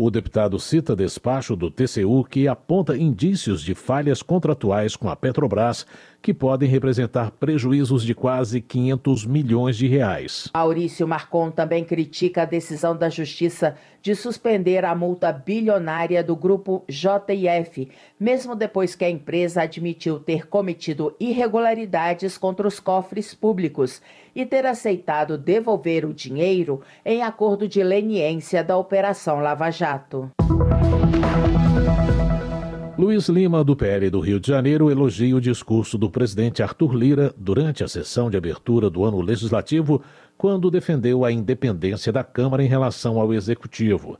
O deputado cita despacho do TCU que aponta indícios de falhas contratuais com a Petrobras que podem representar prejuízos de quase 500 milhões de reais. Maurício Marcon também critica a decisão da Justiça de suspender a multa bilionária do grupo JF, mesmo depois que a empresa admitiu ter cometido irregularidades contra os cofres públicos e ter aceitado devolver o dinheiro em acordo de leniência da Operação Lava Jato. Luiz Lima, do PL do Rio de Janeiro, elogia o discurso do presidente Arthur Lira durante a sessão de abertura do ano legislativo, quando defendeu a independência da Câmara em relação ao Executivo.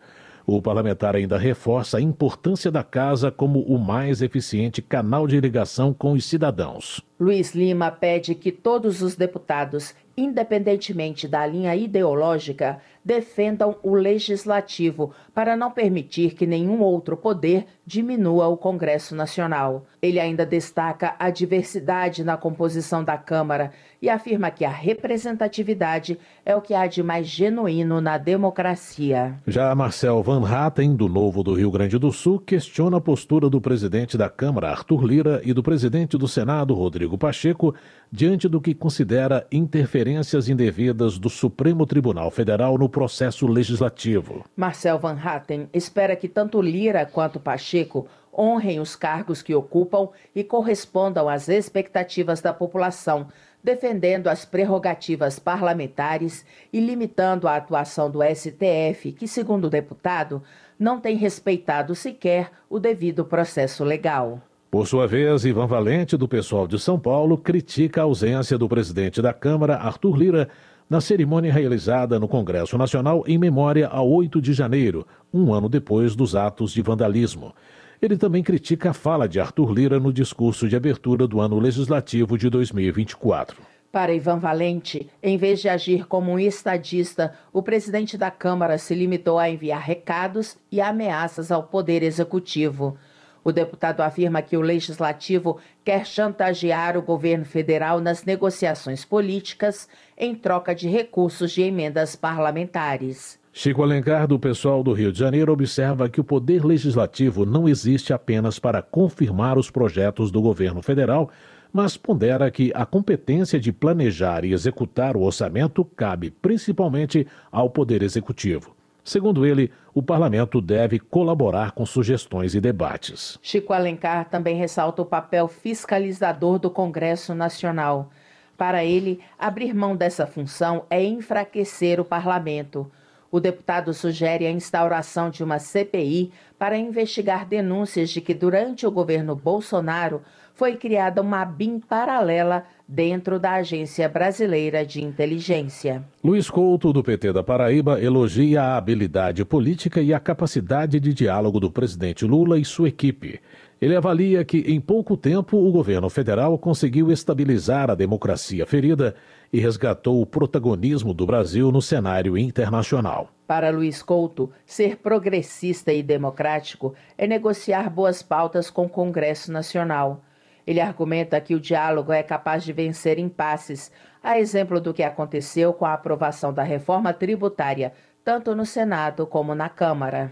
O parlamentar ainda reforça a importância da casa como o mais eficiente canal de ligação com os cidadãos. Luiz Lima pede que todos os deputados, independentemente da linha ideológica, defendam o legislativo para não permitir que nenhum outro poder diminua o Congresso Nacional. Ele ainda destaca a diversidade na composição da Câmara e afirma que a representatividade é o que há de mais genuíno na democracia. Já Marcel Van Hatten, do Novo do Rio Grande do Sul, questiona a postura do presidente da Câmara, Arthur Lira, e do presidente do Senado, Rodrigo Pacheco, diante do que considera interferências indevidas do Supremo Tribunal Federal no processo legislativo. Marcel Van Hatten espera que tanto Lira quanto Pacheco honrem os cargos que ocupam e correspondam às expectativas da população, defendendo as prerrogativas parlamentares e limitando a atuação do STF, que, segundo o deputado, não tem respeitado sequer o devido processo legal. Por sua vez, Ivan Valente, do pessoal de São Paulo, critica a ausência do presidente da Câmara, Arthur Lira, na cerimônia realizada no Congresso Nacional em memória a 8 de janeiro, um ano depois dos atos de vandalismo. Ele também critica a fala de Arthur Lira no discurso de abertura do ano legislativo de 2024. Para Ivan Valente, em vez de agir como um estadista, o presidente da Câmara se limitou a enviar recados e ameaças ao Poder Executivo. O deputado afirma que o legislativo quer chantagear o governo federal nas negociações políticas em troca de recursos de emendas parlamentares. Chico Alencar, do pessoal do Rio de Janeiro, observa que o poder legislativo não existe apenas para confirmar os projetos do governo federal, mas pondera que a competência de planejar e executar o orçamento cabe principalmente ao Poder Executivo. Segundo ele, o parlamento deve colaborar com sugestões e debates. Chico Alencar também ressalta o papel fiscalizador do Congresso Nacional. Para ele, abrir mão dessa função é enfraquecer o parlamento. O deputado sugere a instauração de uma CPI para investigar denúncias de que, durante o governo Bolsonaro, foi criada uma BIM paralela dentro da Agência Brasileira de Inteligência. Luiz Couto, do PT da Paraíba, elogia a habilidade política e a capacidade de diálogo do presidente Lula e sua equipe. Ele avalia que, em pouco tempo, o governo federal conseguiu estabilizar a democracia ferida e resgatou o protagonismo do Brasil no cenário internacional. Para Luiz Couto, ser progressista e democrático é negociar boas pautas com o Congresso Nacional. Ele argumenta que o diálogo é capaz de vencer impasses, a exemplo do que aconteceu com a aprovação da reforma tributária, tanto no Senado como na Câmara.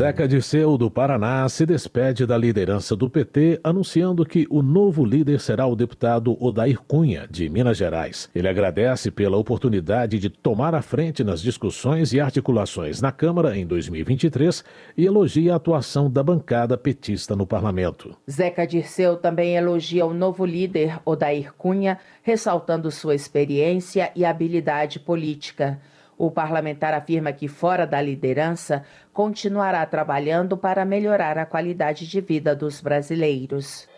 Zeca Dirceu, do Paraná, se despede da liderança do PT, anunciando que o novo líder será o deputado Odair Cunha, de Minas Gerais. Ele agradece pela oportunidade de tomar a frente nas discussões e articulações na Câmara em 2023 e elogia a atuação da bancada petista no parlamento. Zeca Dirceu também elogia o novo líder, Odair Cunha, ressaltando sua experiência e habilidade política. O parlamentar afirma que, fora da liderança, continuará trabalhando para melhorar a qualidade de vida dos brasileiros.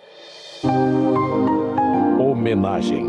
Homenagem.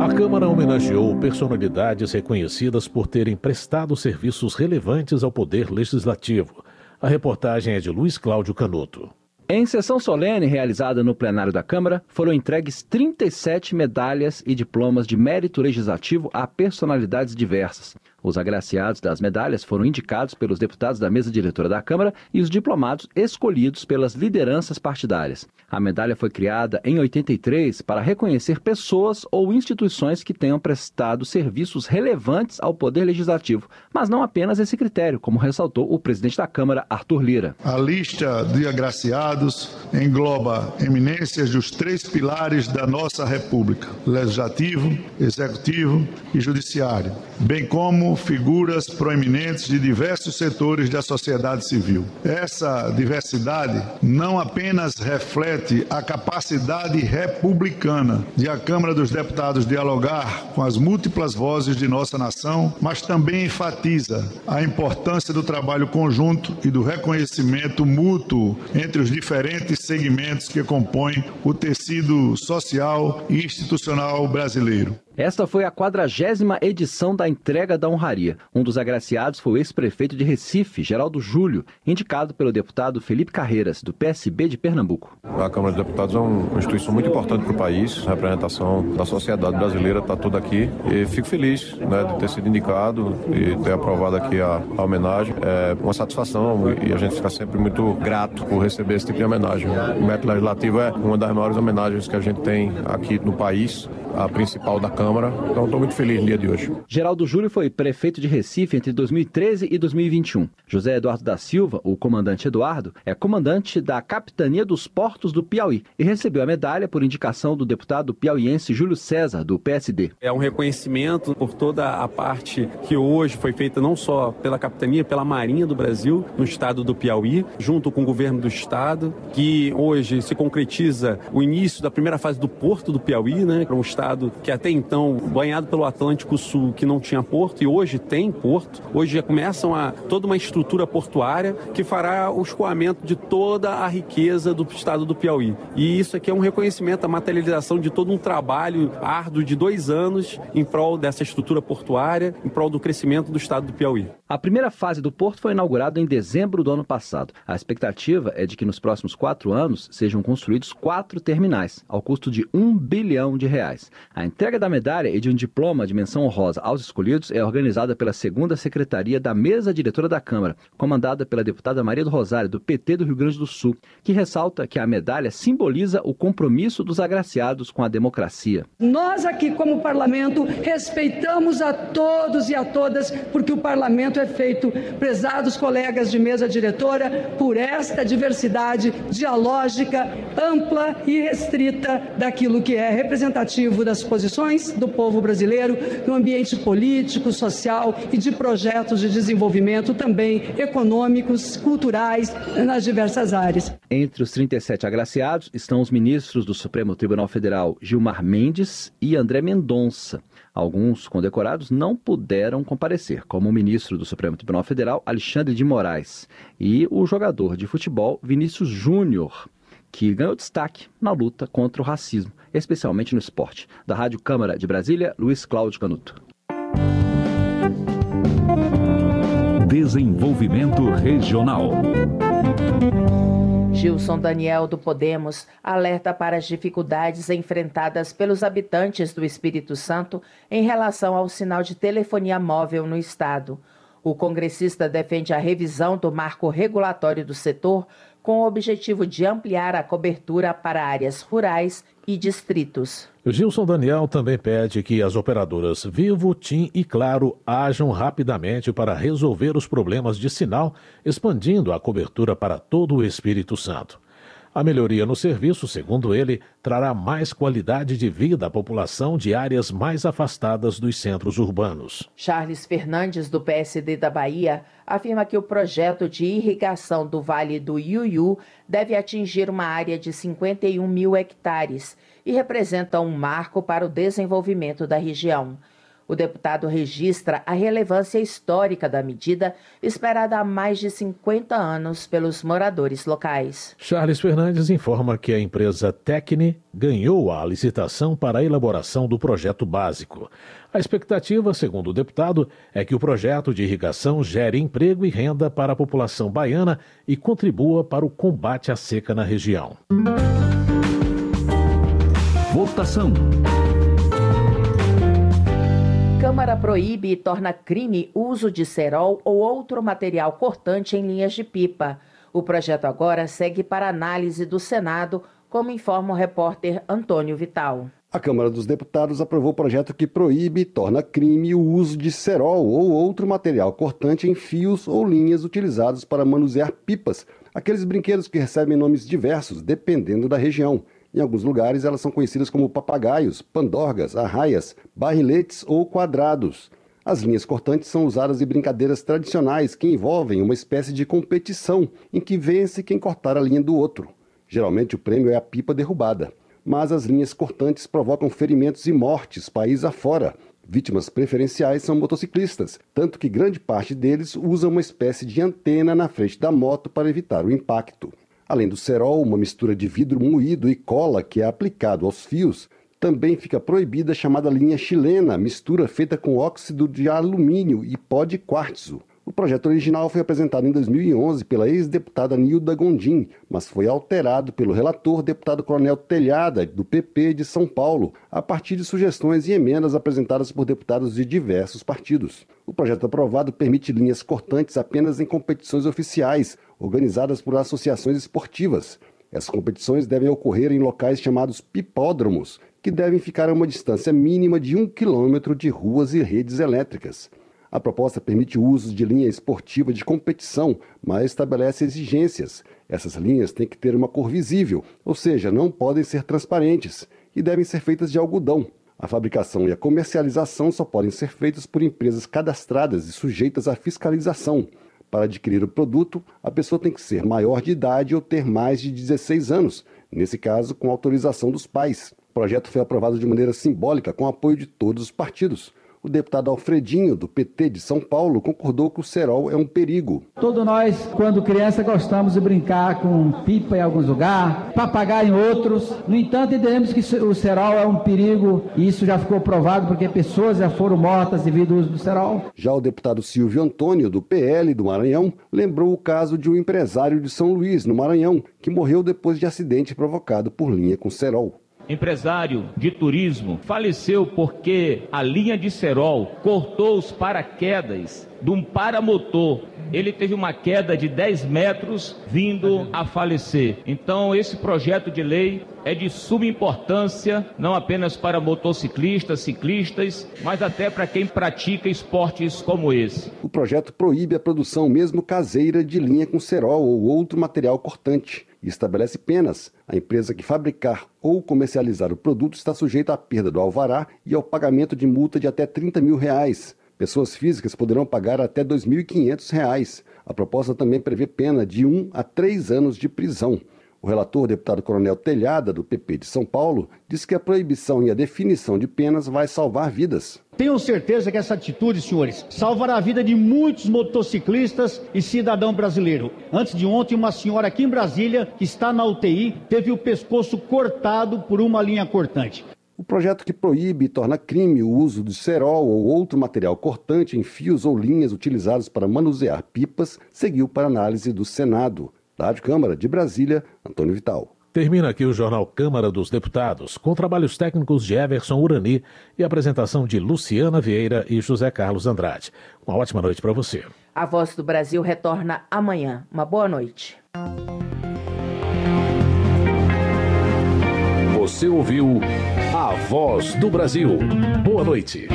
A Câmara homenageou personalidades reconhecidas por terem prestado serviços relevantes ao Poder Legislativo. A reportagem é de Luiz Cláudio Canuto. Em sessão solene realizada no plenário da Câmara, foram entregues 37 medalhas e diplomas de mérito legislativo a personalidades diversas. Os agraciados das medalhas foram indicados pelos deputados da mesa diretora da Câmara e os diplomados escolhidos pelas lideranças partidárias. A medalha foi criada em 83 para reconhecer pessoas ou instituições que tenham prestado serviços relevantes ao Poder Legislativo, mas não apenas esse critério, como ressaltou o presidente da Câmara, Arthur Lira. A lista de agraciados engloba eminências dos três pilares da nossa República: Legislativo, Executivo e Judiciário, bem como figuras proeminentes de diversos setores da sociedade civil. Essa diversidade não apenas reflete a capacidade republicana de a Câmara dos Deputados dialogar com as múltiplas vozes de nossa nação, mas também enfatiza a importância do trabalho conjunto e do reconhecimento mútuo entre os diferentes segmentos que compõem o tecido social e institucional brasileiro. Esta foi a quadragésima edição da entrega da honraria. Um dos agraciados foi o ex-prefeito de Recife, Geraldo Júlio, indicado pelo deputado Felipe Carreiras, do PSB de Pernambuco. A Câmara de Deputados é uma instituição muito importante para o país, a representação da sociedade brasileira está toda aqui e fico feliz né, de ter sido indicado e ter aprovado aqui a, a, homenagem. É uma satisfação e a gente fica sempre muito grato por receber esse tipo de homenagem. O método legislativo é uma das maiores homenagens que a gente tem aqui no país, a principal da Câmara Câmara. Então estou muito feliz no dia de hoje. Geraldo Júlio foi prefeito de Recife entre 2013 e 2021. José Eduardo da Silva, o comandante Eduardo, é comandante da Capitania dos Portos do Piauí e recebeu a medalha por indicação do deputado piauiense Júlio César, do PSD. É um reconhecimento por toda a parte que hoje foi feita não só pela Capitania, pela Marinha do Brasil, no estado do Piauí, junto com o governo do estado, que hoje se concretiza o início da primeira fase do Porto do Piauí, né, para um estado que até então então banhado pelo Atlântico Sul que não tinha porto e hoje tem porto. Hoje já começam a toda uma estrutura portuária que fará o escoamento de toda a riqueza do estado do Piauí. E isso aqui é um reconhecimento, a materialização de todo um trabalho árduo de dois anos em prol dessa estrutura portuária, em prol do crescimento do estado do Piauí. A primeira fase do porto foi inaugurada em dezembro do ano passado. A expectativa é de que nos próximos quatro anos sejam construídos quatro terminais, ao custo de um bilhão de reais. A entrega da medalha e de um diploma de menção honrosa aos escolhidos é organizada pela segunda Secretaria da Mesa Diretora da Câmara, comandada pela deputada Maria do Rosário, do PT do Rio Grande do Sul, que ressalta que a medalha simboliza o compromisso dos agraciados com a democracia. Nós aqui, como parlamento, respeitamos a todos e a todas, porque o parlamento é feito, prezados colegas de mesa diretora, por esta diversidade dialógica, ampla e restrita daquilo que é representativo das posições do povo brasileiro no ambiente político, social e de projetos de desenvolvimento também econômicos, culturais, nas diversas áreas. Entre os 37 agraciados estão os ministros do Supremo Tribunal Federal Gilmar Mendes e André Mendonça. Alguns condecorados não puderam comparecer, como o ministro do Supremo Tribunal Federal Alexandre de Moraes e o jogador de futebol Vinícius Júnior que ganhou destaque na luta contra o racismo, especialmente no esporte. Da Rádio Câmara de Brasília, Luiz Cláudio Canuto. Desenvolvimento Regional. Gilson Daniel do Podemos alerta para as dificuldades enfrentadas pelos habitantes do Espírito Santo em relação ao sinal de telefonia móvel no estado. O congressista defende a revisão do marco regulatório do setor com o objetivo de ampliar a cobertura para áreas rurais e distritos. Gilson Daniel também pede que as operadoras Vivo, TIM e Claro ajam rapidamente para resolver os problemas de sinal, expandindo a cobertura para todo o Espírito Santo. A melhoria no serviço, segundo ele, trará mais qualidade de vida à população de áreas mais afastadas dos centros urbanos. Charles Fernandes, do PSD da Bahia, afirma que o projeto de irrigação do Vale do Iuiú deve atingir uma área de 51 mil hectares e representa um marco para o desenvolvimento da região. O deputado registra a relevância histórica da medida, esperada há mais de 50 anos pelos moradores locais. Charles Fernandes informa que a empresa Tecne ganhou a licitação para a elaboração do projeto básico. A expectativa, segundo o deputado, é que o projeto de irrigação gere emprego e renda para a população baiana e contribua para o combate à seca na região. Votação. Câmara proíbe e torna crime uso de cerol ou outro material cortante em linhas de pipa. O projeto agora segue para análise do Senado, como informa o repórter Antônio Vital. A Câmara dos Deputados aprovou o projeto que proíbe e torna crime o uso de cerol ou outro material cortante em fios ou linhas utilizados para manusear pipas, aqueles brinquedos que recebem nomes diversos dependendo da região. Em alguns lugares, elas são conhecidas como papagaios, pandorgas, arraias, barriletes ou quadrados. As linhas cortantes são usadas em brincadeiras tradicionais que envolvem uma espécie de competição em que vence quem cortar a linha do outro. Geralmente o prêmio é a pipa derrubada, mas as linhas cortantes provocam ferimentos e mortes país afora. Vítimas preferenciais são motociclistas, tanto que grande parte deles usa uma espécie de antena na frente da moto para evitar o impacto. Além do cerol, uma mistura de vidro moído e cola que é aplicado aos fios, também fica proibida a chamada linha chilena, mistura feita com óxido de alumínio e pó de quartzo. O projeto original foi apresentado em 2011 pela ex-deputada Nilda Gondim, mas foi alterado pelo relator deputado Coronel Telhada, do PP de São Paulo, a partir de sugestões e emendas apresentadas por deputados de diversos partidos. O projeto aprovado permite linhas cortantes apenas em competições oficiais, organizadas por associações esportivas. Essas competições devem ocorrer em locais chamados pipódromos, que devem ficar a uma distância mínima de um quilômetro de ruas e redes elétricas. A proposta permite o uso de linha esportiva de competição, mas estabelece exigências. Essas linhas têm que ter uma cor visível, ou seja, não podem ser transparentes, e devem ser feitas de algodão. A fabricação e a comercialização só podem ser feitas por empresas cadastradas e sujeitas à fiscalização. Para adquirir o produto, a pessoa tem que ser maior de idade ou ter mais de 16 anos, nesse caso, com autorização dos pais. O projeto foi aprovado de maneira simbólica com apoio de todos os partidos o deputado Alfredinho, do PT de São Paulo, concordou que o cerol é um perigo. Todos nós, quando criança, gostamos de brincar com pipa em alguns lugares, papagaio em outros. No entanto, entendemos que o cerol é um perigo e isso já ficou provado porque pessoas já foram mortas devido ao uso do cerol. Já o deputado Silvio Antônio, do PL do Maranhão, lembrou o caso de um empresário de São Luís, no Maranhão, que morreu depois de acidente provocado por linha com cerol. Empresário de turismo, faleceu porque a linha de cerol cortou os paraquedas de um paramotor. Ele teve uma queda de 10 metros vindo a falecer. Então, esse projeto de lei é de suma importância, não apenas para motociclistas, ciclistas, mas até para quem pratica esportes como esse. O projeto proíbe a produção mesmo caseira de linha com cerol ou outro material cortante e estabelece penas. A empresa que fabricar ou comercializar o produto está sujeita à perda do alvará e ao pagamento de multa de até 30 mil reais. Pessoas físicas poderão pagar até R$ 2.500. A proposta também prevê pena de 1 a 3 anos de prisão. O relator, deputado Coronel Telhada, do PP de São Paulo, disse que a proibição e a definição de penas vai salvar vidas. Tenho certeza que essa atitude, senhores, salvará a vida de muitos motociclistas e cidadão brasileiro. Antes de ontem, uma senhora aqui em Brasília, que está na UTI, teve o pescoço cortado por uma linha cortante. O projeto que proíbe e torna crime o uso de cerol ou outro material cortante em fios ou linhas utilizados para manusear pipas seguiu para análise do Senado. Da Rádio Câmara de Brasília, Antônio Vital. Termina aqui o Jornal Câmara dos Deputados, com trabalhos técnicos de Everson Urani e apresentação de Luciana Vieira e José Carlos Andrade. Uma ótima noite para você. A Voz do Brasil retorna amanhã. Uma boa noite. Você ouviu A Voz do Brasil. Boa noite.